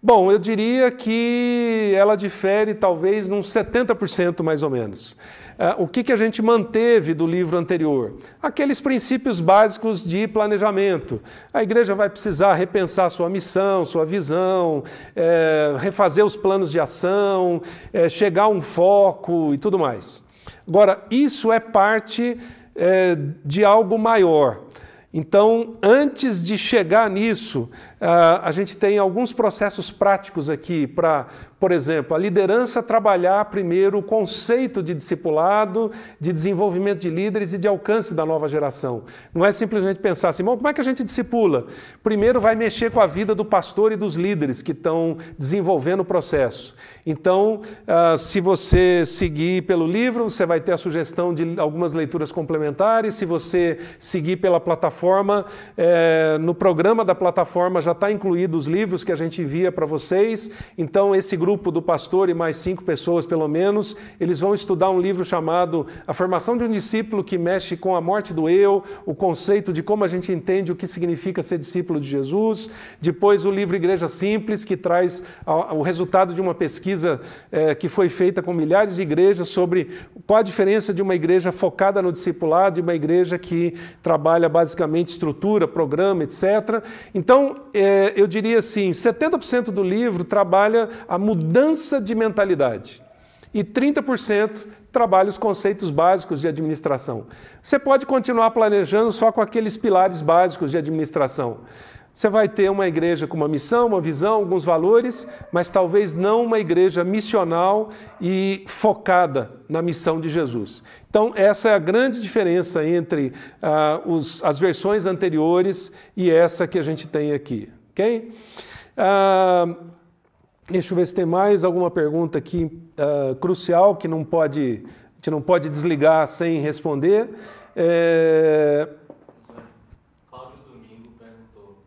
Bom, eu diria que ela difere talvez num 70% mais ou menos. É, o que, que a gente manteve do livro anterior? Aqueles princípios básicos de planejamento. A igreja vai precisar repensar sua missão, sua visão, é, refazer os planos de ação, é, chegar a um foco e tudo mais. Agora, isso é parte é, de algo maior. Então, antes de chegar nisso, ah, a gente tem alguns processos práticos aqui para por exemplo, a liderança trabalhar primeiro o conceito de discipulado, de desenvolvimento de líderes e de alcance da nova geração. Não é simplesmente pensar assim, bom, como é que a gente discipula? Primeiro vai mexer com a vida do pastor e dos líderes que estão desenvolvendo o processo. Então, uh, se você seguir pelo livro, você vai ter a sugestão de algumas leituras complementares. Se você seguir pela plataforma, eh, no programa da plataforma já está incluído os livros que a gente envia para vocês. Então, esse grupo do pastor e mais cinco pessoas, pelo menos, eles vão estudar um livro chamado A Formação de um Discípulo, que mexe com a morte do eu, o conceito de como a gente entende o que significa ser discípulo de Jesus. Depois, o livro Igreja Simples, que traz o resultado de uma pesquisa é, que foi feita com milhares de igrejas sobre qual a diferença de uma igreja focada no discipulado e uma igreja que trabalha basicamente estrutura, programa, etc. Então, é, eu diria assim: 70% do livro trabalha a mudança mudança de mentalidade. E 30% trabalha os conceitos básicos de administração. Você pode continuar planejando só com aqueles pilares básicos de administração. Você vai ter uma igreja com uma missão, uma visão, alguns valores, mas talvez não uma igreja missional e focada na missão de Jesus. Então, essa é a grande diferença entre uh, os, as versões anteriores e essa que a gente tem aqui. Ok? Uh, Deixa eu ver se tem mais alguma pergunta aqui uh, crucial que não pode A gente não pode desligar sem responder. É... Cláudio Domingo perguntou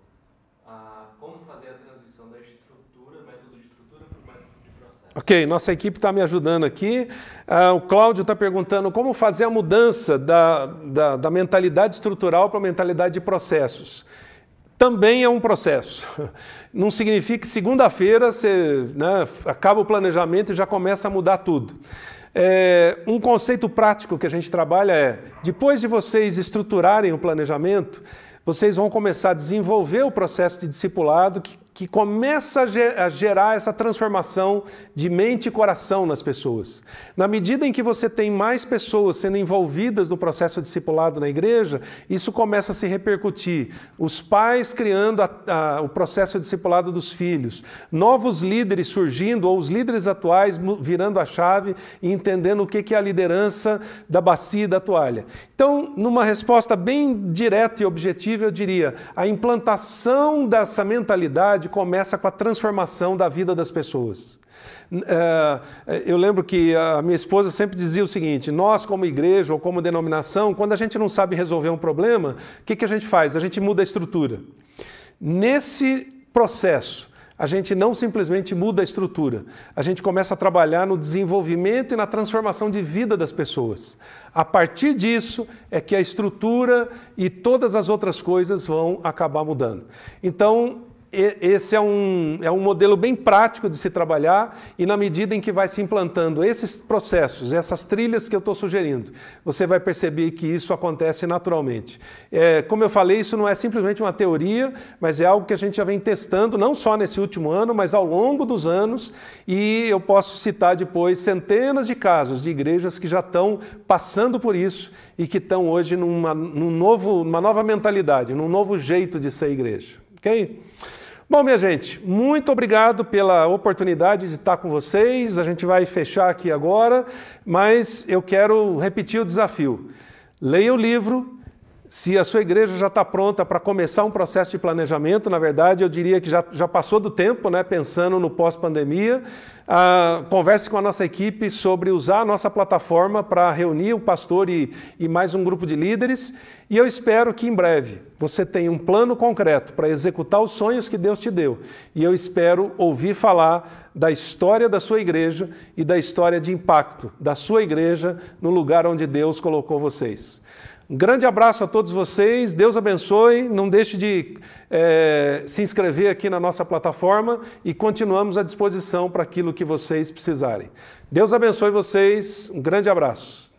ah, como fazer a transição da estrutura, método de estrutura para o método de processo. Ok, nossa equipe está me ajudando aqui. Ah, o Cláudio está perguntando como fazer a mudança da, da, da mentalidade estrutural para a mentalidade de processos também é um processo. Não significa que segunda-feira você né, acaba o planejamento e já começa a mudar tudo. É, um conceito prático que a gente trabalha é: depois de vocês estruturarem o planejamento, vocês vão começar a desenvolver o processo de discipulado que que começa a gerar essa transformação de mente e coração nas pessoas. Na medida em que você tem mais pessoas sendo envolvidas no processo discipulado na igreja, isso começa a se repercutir. Os pais criando a, a, o processo discipulado dos filhos, novos líderes surgindo, ou os líderes atuais virando a chave e entendendo o que é a liderança da bacia e da toalha. Então, numa resposta bem direta e objetiva, eu diria: a implantação dessa mentalidade começa com a transformação da vida das pessoas. É, eu lembro que a minha esposa sempre dizia o seguinte: nós, como igreja ou como denominação, quando a gente não sabe resolver um problema, o que, que a gente faz? A gente muda a estrutura. Nesse processo, a gente não simplesmente muda a estrutura, a gente começa a trabalhar no desenvolvimento e na transformação de vida das pessoas. A partir disso é que a estrutura e todas as outras coisas vão acabar mudando. Então, esse é um, é um modelo bem prático de se trabalhar e na medida em que vai se implantando esses processos, essas trilhas que eu estou sugerindo, você vai perceber que isso acontece naturalmente. É, como eu falei, isso não é simplesmente uma teoria, mas é algo que a gente já vem testando, não só nesse último ano, mas ao longo dos anos, e eu posso citar depois centenas de casos de igrejas que já estão passando por isso e que estão hoje numa, num novo, numa nova mentalidade, num novo jeito de ser igreja. Ok? Bom, minha gente, muito obrigado pela oportunidade de estar com vocês. A gente vai fechar aqui agora, mas eu quero repetir o desafio. Leia o livro. Se a sua igreja já está pronta para começar um processo de planejamento, na verdade, eu diria que já, já passou do tempo, né, pensando no pós-pandemia, ah, converse com a nossa equipe sobre usar a nossa plataforma para reunir o pastor e, e mais um grupo de líderes. E eu espero que em breve você tenha um plano concreto para executar os sonhos que Deus te deu. E eu espero ouvir falar da história da sua igreja e da história de impacto da sua igreja no lugar onde Deus colocou vocês. Um grande abraço a todos vocês, Deus abençoe, não deixe de é, se inscrever aqui na nossa plataforma e continuamos à disposição para aquilo que vocês precisarem. Deus abençoe vocês, um grande abraço.